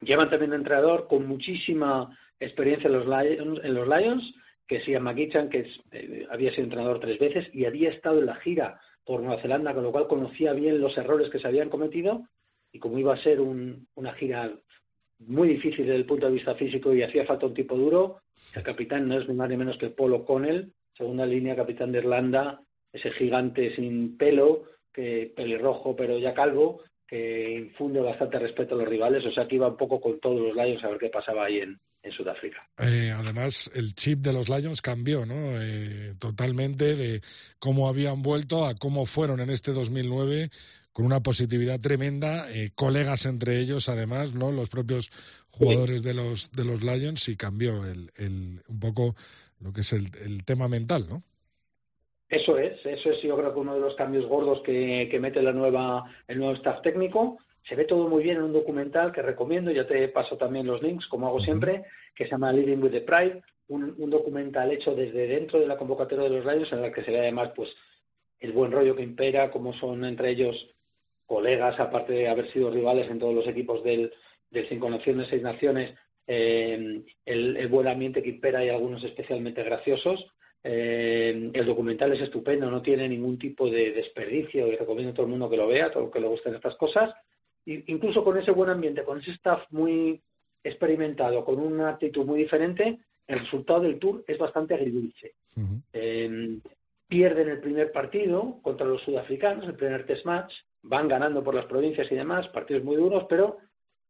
Llevan también un entrenador con muchísima experiencia en los Lions, en los Lions que se llama Gichan, que eh, había sido entrenador tres veces y había estado en la gira por Nueva Zelanda, con lo cual conocía bien los errores que se habían cometido y como iba a ser una gira muy difícil desde el punto de vista físico y hacía falta un tipo duro, el capitán no es ni más ni menos que Paul O'Connell, segunda línea, capitán de Irlanda, ese gigante sin pelo, que pelirrojo pero ya calvo, que infunde bastante respeto a los rivales, o sea que iba un poco con todos los Lions a ver qué pasaba ahí en, en Sudáfrica. Eh, además, el chip de los Lions cambió, ¿no? Eh, totalmente de cómo habían vuelto a cómo fueron en este 2009 con una positividad tremenda, eh, colegas entre ellos, además, ¿no? Los propios jugadores de los de los Lions y cambió el, el un poco lo que es el, el tema mental, ¿no? Eso es, eso es yo creo que uno de los cambios gordos que, que mete la nueva, el nuevo staff técnico. Se ve todo muy bien en un documental que recomiendo, ya te paso también los links, como hago siempre, que se llama Living with the Pride, un, documental hecho desde dentro de la convocatoria de los Lions en el que se ve además pues el buen rollo que impera, cómo son entre ellos colegas, aparte de haber sido rivales en todos los equipos del, del Cinco Naciones, Seis Naciones, eh, el, buen ambiente que impera y algunos especialmente graciosos. Eh, el documental es estupendo, no tiene ningún tipo de desperdicio y recomiendo a todo el mundo que lo vea, todo el que le gusten estas cosas. Incluso con ese buen ambiente, con ese staff muy experimentado, con una actitud muy diferente, el resultado del Tour es bastante agridulce. Eh, pierden el primer partido contra los sudafricanos, el primer test match, van ganando por las provincias y demás, partidos muy duros, pero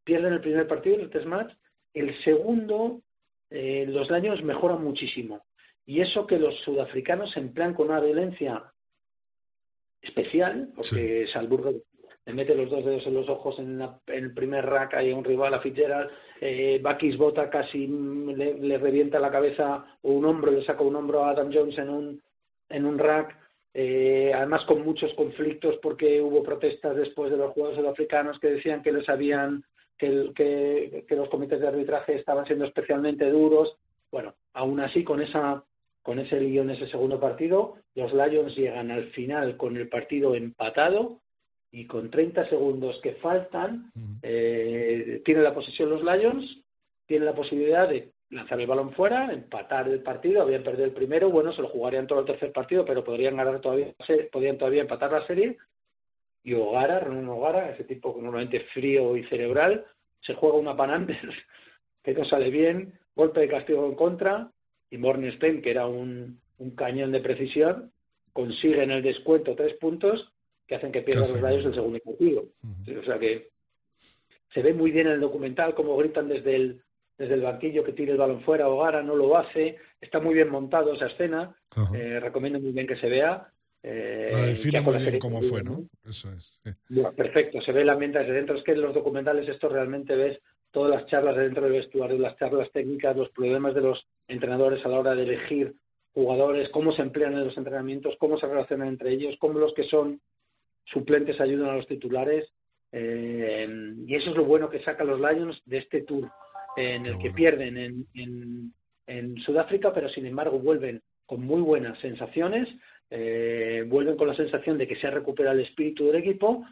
pierden el primer partido, el test match. El segundo, eh, los daños mejoran muchísimo. Y eso que los sudafricanos emplean con una violencia especial, porque Salburgo le mete los dos dedos en los ojos en, el primer rack hay un rival a Fitzgerald, eh, Bakis bota casi le, revienta la cabeza un hombro, le saca un hombro a Adam Jones en un, en un rack, eh, además con muchos conflictos porque hubo protestas después de los Juegos Sudafricanos que decían que les habían que, que, que los comités de arbitraje estaban siendo especialmente duros. Bueno, aún así con esa con ese lío en ese segundo partido, los Lions llegan al final con el partido empatado y con 30 segundos que faltan, eh, tienen la posesión los Lions, tienen la posibilidad de lanzar el balón fuera, empatar el partido, habían perdido el primero, bueno, se lo jugarían todo el tercer partido, pero podrían ganar todavía, podrían todavía empatar la serie. Y Ogara, Renan Ogara, ese tipo normalmente frío y cerebral, se juega una Panambers <laughs> que no sale bien, golpe de castigo en contra, y Mornstein, que era un, un cañón de precisión, consigue en el descuento tres puntos que hacen que pierdan los rayos el segundo partido. O sea que se ve muy bien en el documental cómo gritan desde el, desde el banquillo que tire el balón fuera, Hogara no lo hace, está muy bien montado esa escena, eh, recomiendo muy bien que se vea. Eh, define muy bien cómo fue, ¿no? Eso es. perfecto, se ve el ambiente desde dentro. Es que en los documentales esto realmente ves todas las charlas de dentro del vestuario, las charlas técnicas, los problemas de los entrenadores a la hora de elegir jugadores, cómo se emplean en los entrenamientos, cómo se relacionan entre ellos, cómo los que son suplentes ayudan a los titulares. Eh, y eso es lo bueno que saca los Lions de este tour, en el que pierden en, en, Sudáfrica, pero sin embargo vuelven con muy buenas sensaciones, eh, vuelven con la sensación de que se ha recuperado el espíritu del equipo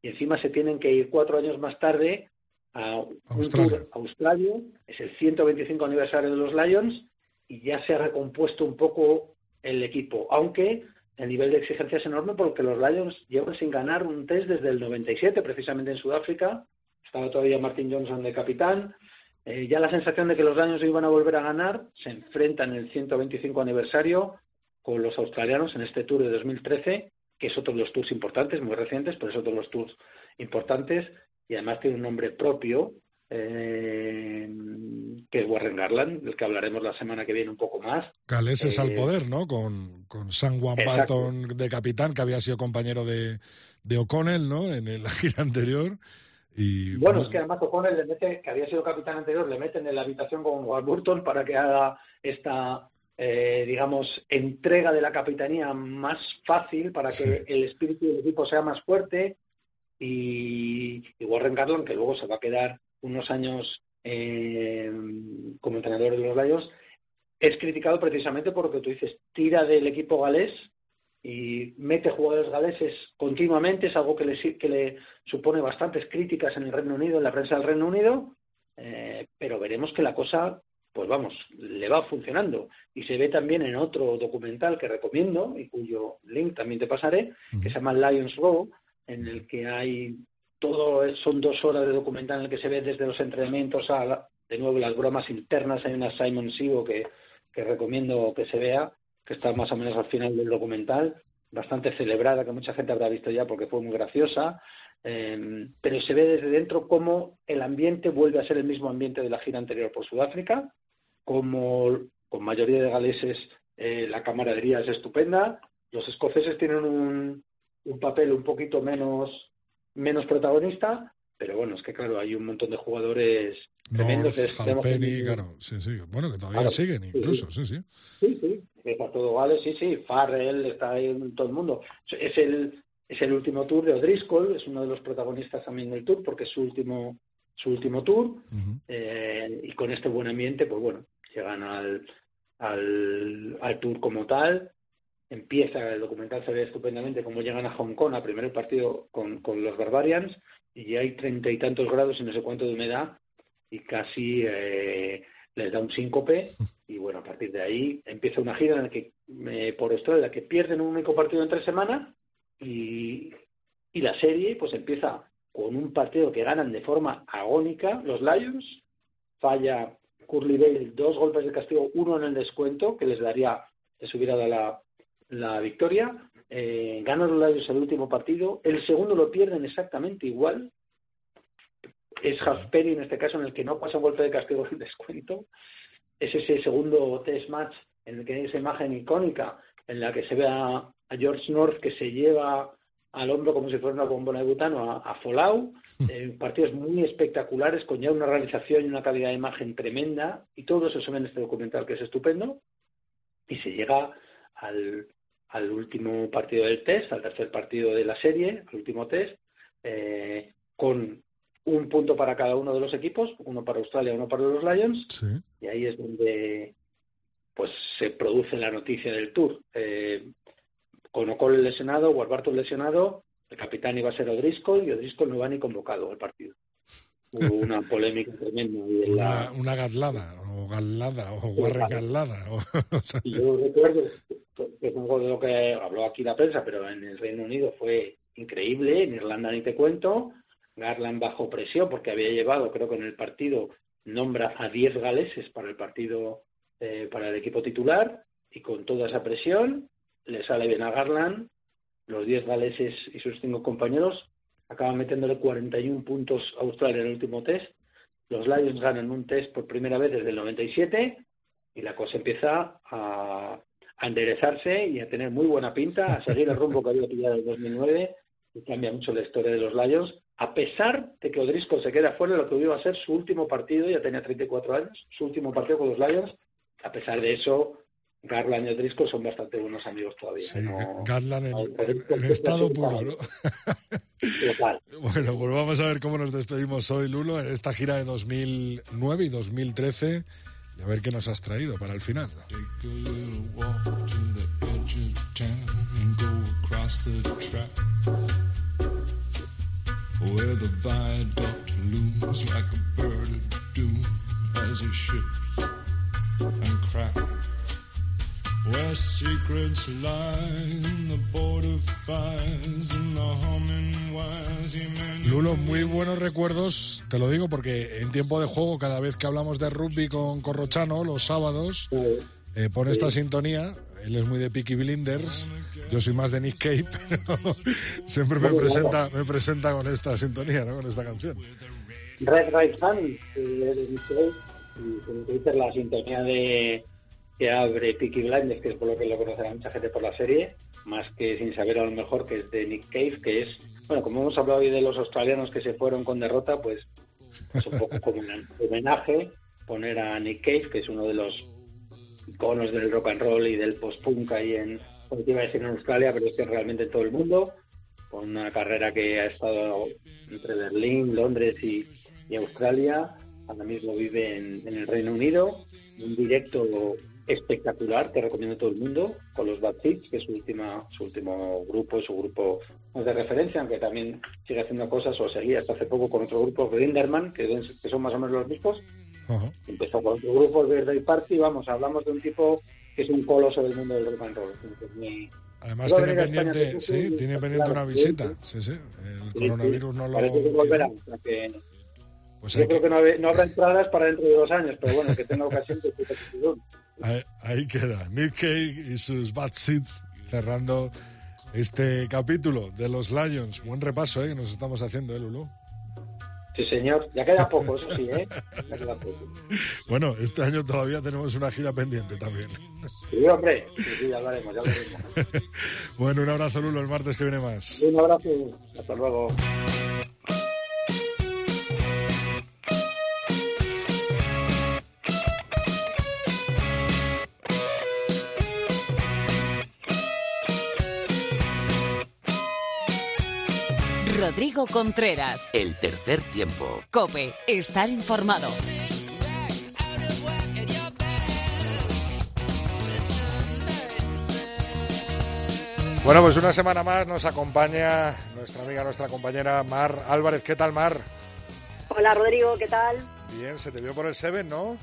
y encima se tienen que ir cuatro años más tarde a un tour a Australia, es el 125 aniversario de los Lions y ya se ha recompuesto un poco el equipo, aunque el nivel de exigencia es enorme porque los Lions llevan sin ganar un test desde el 97, precisamente en Sudáfrica. Estaba todavía Martin Johnson de capitán. Eh, ya la sensación de que los Lions iban a volver a ganar se enfrentan en el 125 aniversario con los australianos en este Tour de 2013, que es otro de los tours importantes, muy recientes, pero es otro de los tours importantes y además tiene un nombre propio eh, que es Warren Garland, del que hablaremos la semana que viene un poco más. Galeses al eh, poder, ¿no? Con, con Sam Juan Barton de capitán, que había sido compañero de, de O'Connell, ¿no? En <laughs> la gira anterior. Y, bueno, es que además O'Connell le mete, que había sido capitán anterior, le meten en la habitación con Warburton para que haga esta, eh, digamos, entrega de la capitanía más fácil para que el espíritu del equipo sea más fuerte. Y, y Warren Garland, que luego se va a quedar unos años eh, como entrenador de los Lions, es criticado precisamente porque tú dices, tira del equipo galés y mete jugadores galeses continuamente, es algo que le, que le supone bastantes críticas en el Reino Unido, en la prensa del Reino Unido, eh, pero veremos que la cosa, pues vamos, le va funcionando. Y se ve también en otro documental que recomiendo y cuyo link también te pasaré, que se llama Lions Row, en el que hay todo son dos horas de documental en el que se ve desde los entrenamientos a, de nuevo, las bromas internas. Hay una Simon Sigo que, recomiendo que se vea, que está más o menos al final del documental, bastante celebrada, que mucha gente habrá visto ya porque fue muy graciosa. Eh, pero se ve desde dentro cómo el ambiente vuelve a ser el mismo ambiente de la gira anterior por Sudáfrica, como con mayoría de galeses eh, la camaradería es estupenda. Los escoceses tienen un, un papel un poquito menos menos protagonista, pero bueno, es que claro, hay un montón de jugadores tremendos. Claro, sí, sí, bueno, que todavía siguen incluso, sí, sí. Sí, sí, está todo vale, sí, sí, Farrell, está ahí todo el mundo. Es el, es el último tour de O'Driscoll, es uno de los protagonistas también del tour, porque es su último, su último tour, eh, y con este buen ambiente, pues bueno, llegan al, al, al tour como tal. Empieza, el documental se ve estupendamente cómo llegan a Hong Kong a primer partido con, con los Barbarians y hay treinta y tantos grados y no sé cuánto de humedad y casi eh, les da un síncope y bueno, a partir de ahí empieza una gira en la que eh, por Australia que pierden un único partido en tres semanas y, y la serie pues empieza con un partido que ganan de forma agónica los Lions, falla Curly Bale dos golpes de castigo, uno en el descuento que les daría, les hubiera dado la, la victoria, eh, ganan los Lions el último partido, el segundo lo pierden exactamente igual, es Hasperi en este caso en el que no pasa un golpe de castigo en <laughs> descuento, es ese segundo test match en el que hay esa imagen icónica en la que se ve a, George North que se lleva al hombro como si fuera una bombona de butano a, a Folau, eh, partidos muy espectaculares con ya una realización y una calidad de imagen tremenda y todo eso se ve en este documental que es estupendo y se llega al, al último partido del test, al tercer partido de la serie, al último test, eh, con un punto para cada uno de los equipos, uno para Australia, uno para los Lions, y ahí es donde pues se produce la noticia del Tour. Eh, con O'Connell lesionado, Warburton lesionado, el capitán iba a ser O'Driscoll y O'Driscoll no va ni convocado al partido. Hubo una polémica tremenda. una, una gatlada, o galada, o Warren galada. <laughs> yo recuerdo es algo de lo que habló aquí la prensa, pero en el Reino Unido fue increíble, en Irlanda ni te cuento, Garland bajo presión porque había llevado, creo que en el partido, nombra a 10 galeses para el partido, eh, para el equipo titular y con toda esa presión le sale bien a Garland, los 10 galeses y sus cinco compañeros acaban metiéndole 41 puntos a Australia en el último test. Los Lions ganan un test por primera vez desde el 97 y la cosa empieza a, a enderezarse y a tener muy buena pinta, a seguir el rumbo que había pillado en el 2009 y cambia mucho la historia de los Lions a pesar de que Odrisco se queda fuera de lo que iba a ser su último partido, ya tenía 34 años, su último partido con los Lions, a pesar de eso, Garland y Odrisco son bastante buenos amigos todavía. Sí, Garland en, estado puro, ¿no? <laughs> bueno, pues vamos a ver cómo nos despedimos hoy, Lulo, en esta gira de 2009 y 2013 y a ver qué nos has traído para el final. Where secrets. Lulo, muy buenos recuerdos, te lo digo porque en tiempo de juego, cada vez que hablamos de rugby con Corrochano, los sábados, eh, pone esta sintonía él es muy de Peaky Blinders, yo soy más de Nick Cave, <laughs> pero siempre me presenta, me presenta con esta sintonía, ¿no? con esta canción. Red Right Fan, de Nick Cave, y como te dices, la sintonía de que abre Peaky Blinders, que es por lo que lo conocerá mucha gente por la serie, más que sin saber a lo mejor que es de Nick Cave, que es, bueno, como hemos hablado hoy de los australianos que se fueron con derrota, pues es un poco como un homenaje poner a Nick Cave, que es uno de los iconos del rock and roll y del post-punk ahí en, pues iba a decir en Australia, pero es que realmente en todo el mundo, con una carrera que ha estado entre Berlín, Londres y, Australia, ahora mismo vive en, el Reino Unido, un directo espectacular que recomiendo a todo el mundo, con los Bad Seeds, que es su, última, su último grupo, su grupo de referencia, aunque también sigue haciendo cosas, o seguía hasta hace poco con otro grupo, Grinderman, que, que son más o menos los mismos, Empezó con otro grupo, Birthday Party, vamos, hablamos de un tipo que es un coloso del mundo del rock and roll. Además tiene pendiente, sí, tiene pendiente una visita. Sí, sí. El coronavirus no lo. Que volverá. Pues yo creo que, no, habrá entradas para dentro de dos años, pero bueno, que tenga ocasión de ahí, ahí queda. Nick Cave y sus Bad Seeds cerrando este capítulo de los Lions. Buen repaso ¿eh? que nos estamos haciendo, ¿eh, Lulu? Sí, señor. Ya queda poco, eso sí, ¿eh? Ya queda poco. Bueno, este año todavía tenemos una gira pendiente también. Sí, hombre. Sí, sí, ya lo haremos, ya lo haremos. <laughs> bueno, un abrazo, Lulo, el martes que viene más. Un abrazo. Hasta luego. Rodrigo Contreras. El tercer tiempo. Cope, estar informado. Bueno, pues una semana más nos acompaña nuestra amiga, nuestra compañera Mar Álvarez. ¿Qué tal, Mar? Hola, Rodrigo, ¿qué tal? Bien, se te vio por el Seven, ¿no?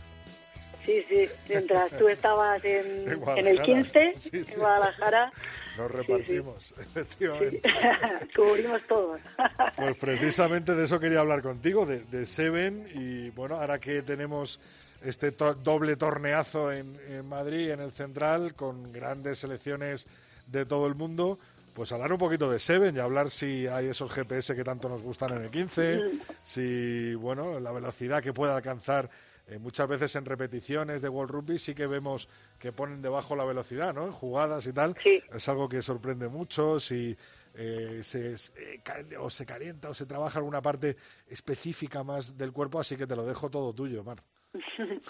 Sí, sí, mientras tú estabas en, <laughs> el 15, en Guadalajara, nos repartimos, <laughs> efectivamente. <laughs> Cubrimos todos. <laughs> pues precisamente de eso quería hablar contigo, de, de Seven, y bueno, ahora que tenemos este doble torneazo en, en Madrid, en el Central, con grandes selecciones de todo el mundo, pues hablar un poquito de Seven y hablar si hay esos GPS que tanto nos gustan en el 15, si, bueno, la velocidad que puede alcanzar eh, muchas veces en repeticiones de World Rugby sí que vemos que ponen debajo la velocidad, ¿no? En jugadas y tal. Es algo que sorprende mucho. Si eh, se, eh, o se calienta o se trabaja alguna parte específica más del cuerpo, así que te lo dejo todo tuyo, Mar. <laughs>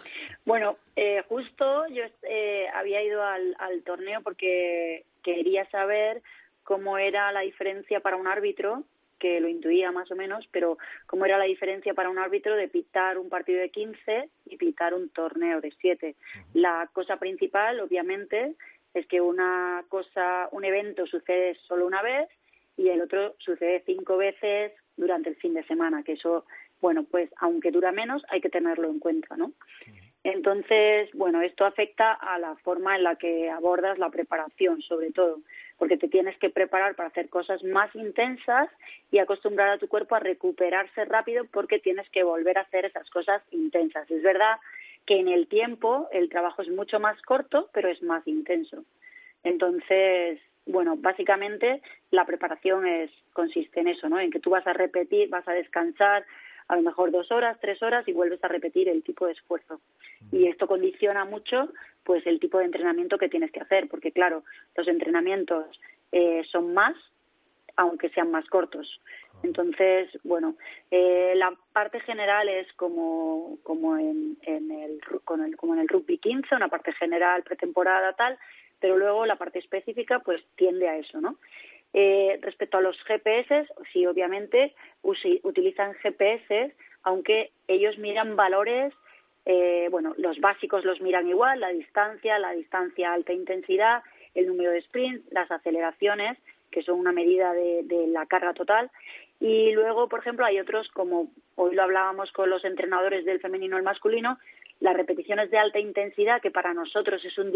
bueno, eh, justo yo eh, había ido al, al torneo porque quería saber cómo era la diferencia para un árbitro que lo intuía más o menos, pero cómo era la diferencia para un árbitro de pitar un partido de 15 y pitar un torneo de 7. La cosa principal, obviamente, es que una cosa, un evento sucede solo una vez y el otro sucede cinco veces durante el fin de semana, que eso, bueno, pues aunque dura menos, hay que tenerlo en cuenta, ¿no? Entonces, bueno, esto afecta a la forma en la que abordas la preparación, sobre todo, porque te tienes que preparar para hacer cosas más intensas y acostumbrar a tu cuerpo a recuperarse rápido porque tienes que volver a hacer esas cosas intensas. Es verdad que en el tiempo el trabajo es mucho más corto, pero es más intenso. Entonces, bueno, básicamente la preparación es consiste en eso, ¿no? En que tú vas a repetir, vas a descansar, a lo mejor dos horas, tres horas y vuelves a repetir el tipo de esfuerzo. Y esto condiciona mucho pues el tipo de entrenamiento que tienes que hacer, porque claro, los entrenamientos eh, son más, aunque sean más cortos. Entonces, bueno, eh, la parte general es como, como, en, en el, con el, como en el rugby 15, una parte general, pretemporada, tal, pero luego la parte específica pues tiende a eso, ¿no? Eh, respecto a los GPS, sí, obviamente utilizan GPS, aunque ellos miran valores, eh, bueno, los básicos los miran igual, la distancia, la distancia alta intensidad, el número de sprints, las aceleraciones, que son una medida de, de la carga total. Y luego, por ejemplo, hay otros, como hoy lo hablábamos con los entrenadores del femenino y el masculino, las repeticiones de alta intensidad, que para nosotros es un,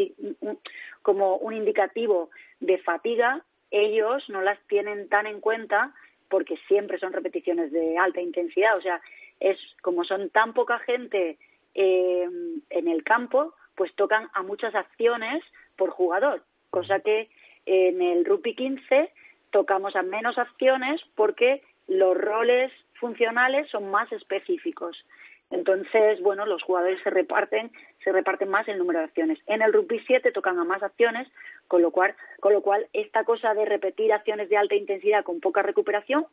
como un indicativo de fatiga, ellos no las tienen tan en cuenta porque siempre son repeticiones de alta intensidad. O sea, es como son tan poca gente eh, en el campo, pues tocan a muchas acciones por jugador, cosa que en el rugby 15 tocamos a menos acciones porque los roles funcionales son más específicos. Entonces, bueno, los jugadores se reparten, se reparten más el número de acciones. En el rugby 7 tocan a más acciones, con lo cual, con lo cual esta cosa de repetir acciones de alta intensidad con poca recuperación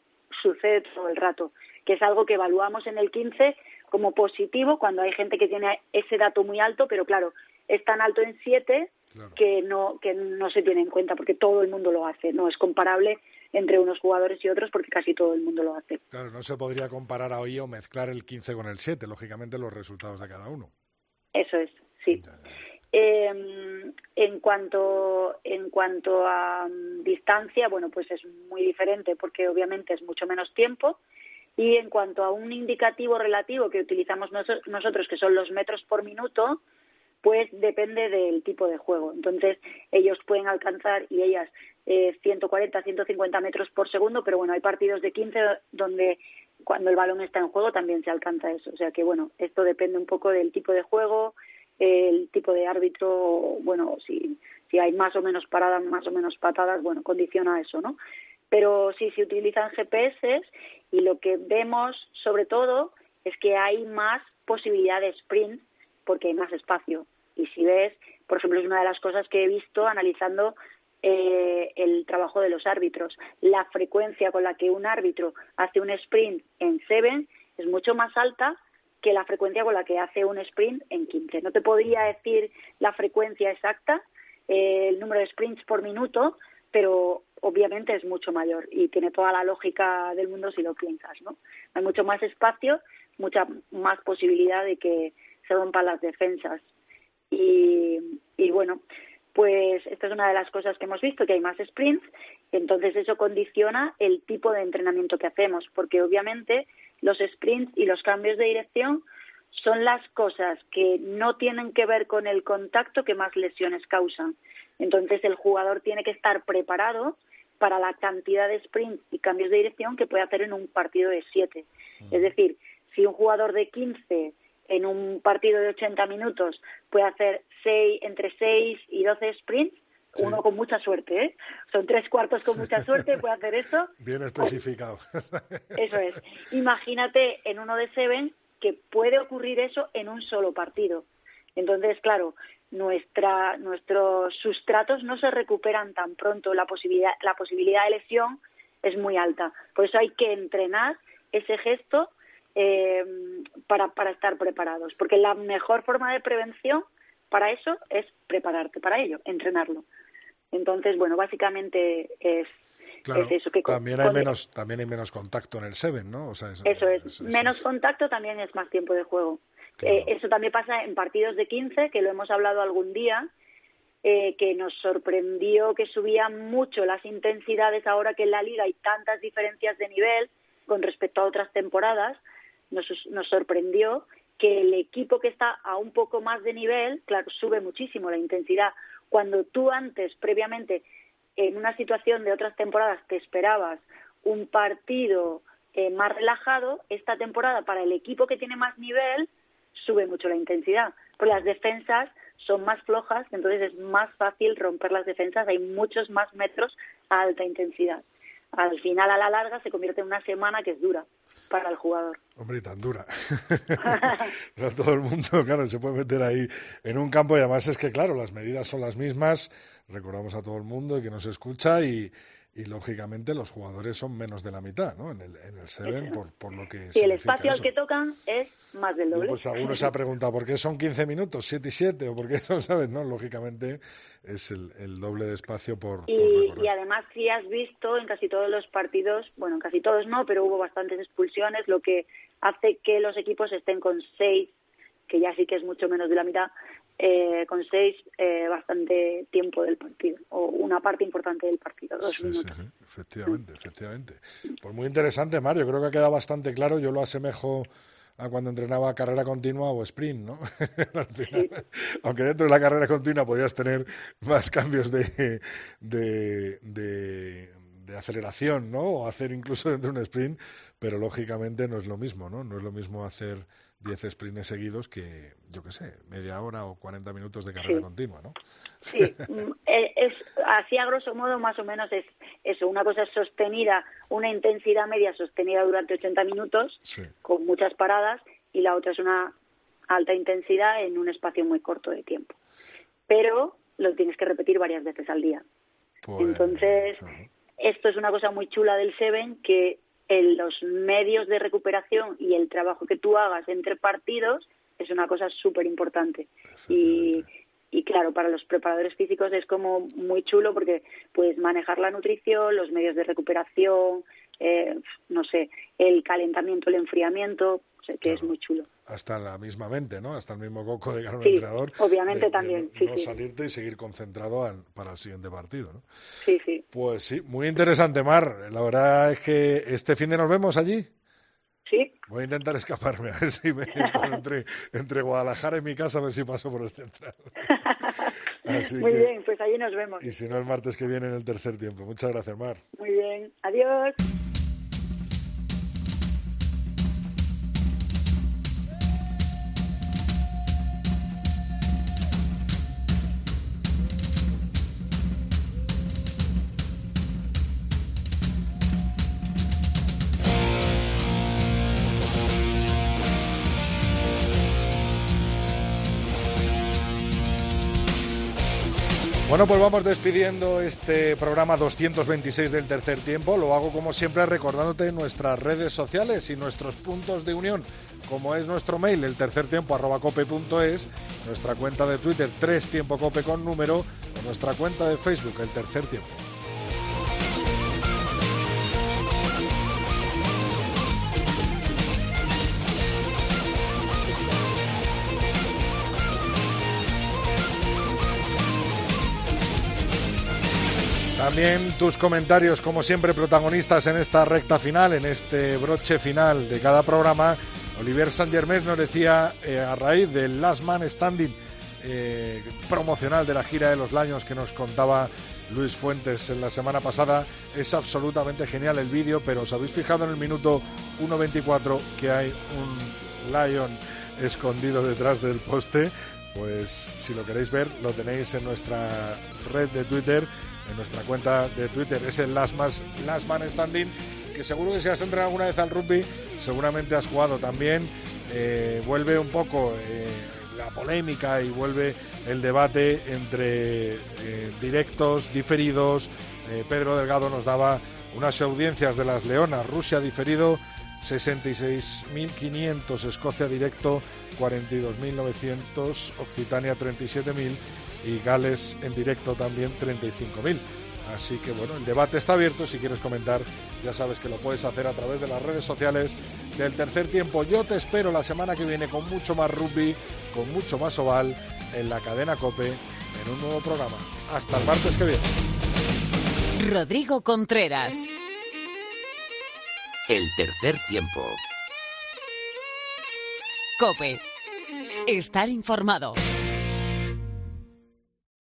sucede todo el rato, que es algo que evaluamos en el 15 como positivo cuando hay gente que tiene ese dato muy alto, pero claro, es tan alto en 7 que no que no se tiene en cuenta porque todo el mundo lo hace, no es comparable entre unos jugadores y otros porque casi todo el mundo lo hace. Claro, no se podría comparar hoy o mezclar el 15 con el 7, lógicamente los resultados de cada uno. Eso es, sí. Eh, en cuanto en cuanto a um, distancia, bueno, pues es muy diferente porque obviamente es mucho menos tiempo. Y en cuanto a un indicativo relativo que utilizamos nosotros, que son los metros por minuto, pues depende del tipo de juego. Entonces, ellos pueden alcanzar y ellas eh, 140, 150 metros por segundo, pero bueno, hay partidos de 15 donde cuando el balón está en juego también se alcanza eso. O sea que bueno, esto depende un poco del tipo de juego, el tipo de árbitro, bueno, si, si hay más o menos paradas, más o menos patadas, bueno, condiciona eso, ¿no? Pero sí, se utilizan GPS y lo que vemos sobre todo es que hay más posibilidad de sprint porque hay más espacio. Y si ves, por ejemplo, es una de las cosas que he visto analizando eh, el trabajo de los árbitros. La frecuencia con la que un árbitro hace un sprint en Seven es mucho más alta que la frecuencia con la que hace un sprint en 15. No te podría decir la frecuencia exacta, eh, el número de sprints por minuto, pero obviamente es mucho mayor y tiene toda la lógica del mundo si lo piensas, ¿no? Hay mucho más espacio, mucha más posibilidad de que se rompan las defensas. Y, y bueno, pues esta es una de las cosas que hemos visto, que hay más sprints, entonces eso condiciona el tipo de entrenamiento que hacemos, porque obviamente los sprints y los cambios de dirección son las cosas que no tienen que ver con el contacto que más lesiones causan. Entonces el jugador tiene que estar preparado para la cantidad de sprints y cambios de dirección que puede hacer en un partido de siete. Es decir, si un jugador de 15 en un partido de 80 minutos puede hacer seis, entre 6 y 12 sprints, uno con mucha suerte, ¿eh? Son tres cuartos con mucha suerte, puede hacer eso. <laughs> Bien especificado. <laughs> Eso es. Imagínate en uno de Seven que puede ocurrir eso en un solo partido. Entonces, claro, nuestra, nuestros sustratos no se recuperan tan pronto, la posibilidad, la posibilidad de lesión es muy alta. Por eso hay que entrenar ese gesto eh, para, para estar preparados, porque la mejor forma de prevención para eso es prepararte para ello, entrenarlo. Entonces, bueno, básicamente es, eso que también hay menos también hay menos contacto en el Seven, ¿no? eso, es, menos contacto también es más tiempo de juego. Eh, eso también pasa en partidos de 15, que lo hemos hablado algún día, eh, que nos sorprendió que subían mucho las intensidades ahora que en la liga hay tantas diferencias de nivel con respecto a otras temporadas. Nos, nos sorprendió que el equipo que está a un poco más de nivel, claro, sube muchísimo la intensidad. Cuando tú antes, previamente, en una situación de otras temporadas, te esperabas un partido eh, más relajado, esta temporada para el equipo que tiene más nivel sube mucho la intensidad, porque las defensas son más flojas, entonces es más fácil romper las defensas, hay muchos más metros a alta intensidad. Al final, a la larga, se convierte en una semana que es dura para el jugador. Hombre, tan dura. <laughs> no todo el mundo, claro, se puede meter ahí en un campo y además es que, claro, las medidas son las mismas, recordamos a todo el mundo que nos escucha y, y lógicamente los jugadores son menos de la mitad, ¿no? En el, en el Seven, por, por lo que. Y el espacio al que tocan es más del doble. pues algunos se ha preguntado por qué son 15 minutos, 7 y 7, o por qué son, ¿sabes? No, lógicamente es el, el doble de espacio por. Y, y además, si has visto en casi todos los partidos, bueno, en casi todos no, pero hubo bastantes expulsiones, lo que hace que los equipos estén con 6 que ya sí que es mucho menos de la mitad, eh, con seis eh, bastante tiempo del partido, o una parte importante del partido, dos minutos. Sí, efectivamente, efectivamente. Pues muy interesante, Mario, creo que ha quedado bastante claro, yo lo asemejo a cuando entrenaba carrera continua o sprint, ¿no? <laughs> Aunque dentro de la carrera continua podías tener más cambios de, de, de, de, aceleración, ¿no? O hacer incluso dentro de un sprint, pero lógicamente no es lo mismo, ¿no? No es lo mismo hacer 10 sprints seguidos que, yo qué sé, media hora o 40 minutos de carrera continua, ¿no? Sí, mm, <laughs> eh, es, así a grosso modo más o menos es eso, una cosa es sostenida, una intensidad media sostenida durante 80 minutos, con muchas paradas, y la otra es una alta intensidad en un espacio muy corto de tiempo. Pero lo tienes que repetir varias veces al día. Pues, Entonces, esto es una cosa muy chula del Seven que en los medios de recuperación y el trabajo que tú hagas entre partidos es una cosa súper importante. Y, y claro, para los preparadores físicos es como muy chulo porque puedes manejar la nutrición, los medios de recuperación, eh, no sé, el calentamiento, el enfriamiento, que es muy chulo. Hasta la misma mente, ¿no? Hasta el mismo coco de cara sí, entrenador. Obviamente también, no salirte y seguir concentrado para el siguiente partido, ¿no? Sí, sí. Pues sí, muy interesante, Mar. La verdad es que este fin de nos vemos allí. Sí. Voy a intentar escaparme, a ver si me <laughs> entre, entre Guadalajara y mi casa, a ver si paso por el central. <laughs> Muy bien, pues allí nos vemos. Y si no, el martes que viene en el tercer tiempo. Muchas gracias, Mar. Muy bien, adiós. Bueno, pues vamos despidiendo este programa 226 del tercer tiempo. Lo hago como siempre recordándote nuestras redes sociales y nuestros puntos de unión, como es nuestro mail, el tercer tiempo arroba cope.es, nuestra cuenta de Twitter, tres tiempo cope con número, o nuestra cuenta de Facebook, el tercer tiempo. También tus comentarios, como siempre, protagonistas en esta recta final, en este broche final de cada programa. Olivier Saint Germain nos decía, eh, a raíz del Last Man Standing eh, promocional de la gira de los Lions que nos contaba Luis Fuentes en la semana pasada, es absolutamente genial el vídeo, pero os habéis fijado en el minuto 1.24 que hay un Lion escondido detrás del poste. Pues si lo queréis ver, lo tenéis en nuestra red de Twitter en nuestra cuenta de Twitter. Es el Last, Man Standing, que seguro que si has entrado alguna vez al rugby, seguramente has jugado también. Eh, vuelve un poco eh, la polémica y vuelve el debate entre eh, directos, diferidos. Pedro Delgado nos daba unas audiencias de las Leonas, Rusia diferido 66.500, Escocia directo 42.900, Occitania 37.000 y Gales en directo también 35.000. Así que bueno, el debate está abierto. Si quieres comentar, ya sabes que lo puedes hacer a través de las redes sociales del tercer tiempo. Yo te espero la semana que viene con mucho más rugby, con mucho más oval en la cadena Cope en un nuevo programa. Hasta el martes que viene. Rodrigo Contreras. El tercer tiempo. Cope. Estar informado.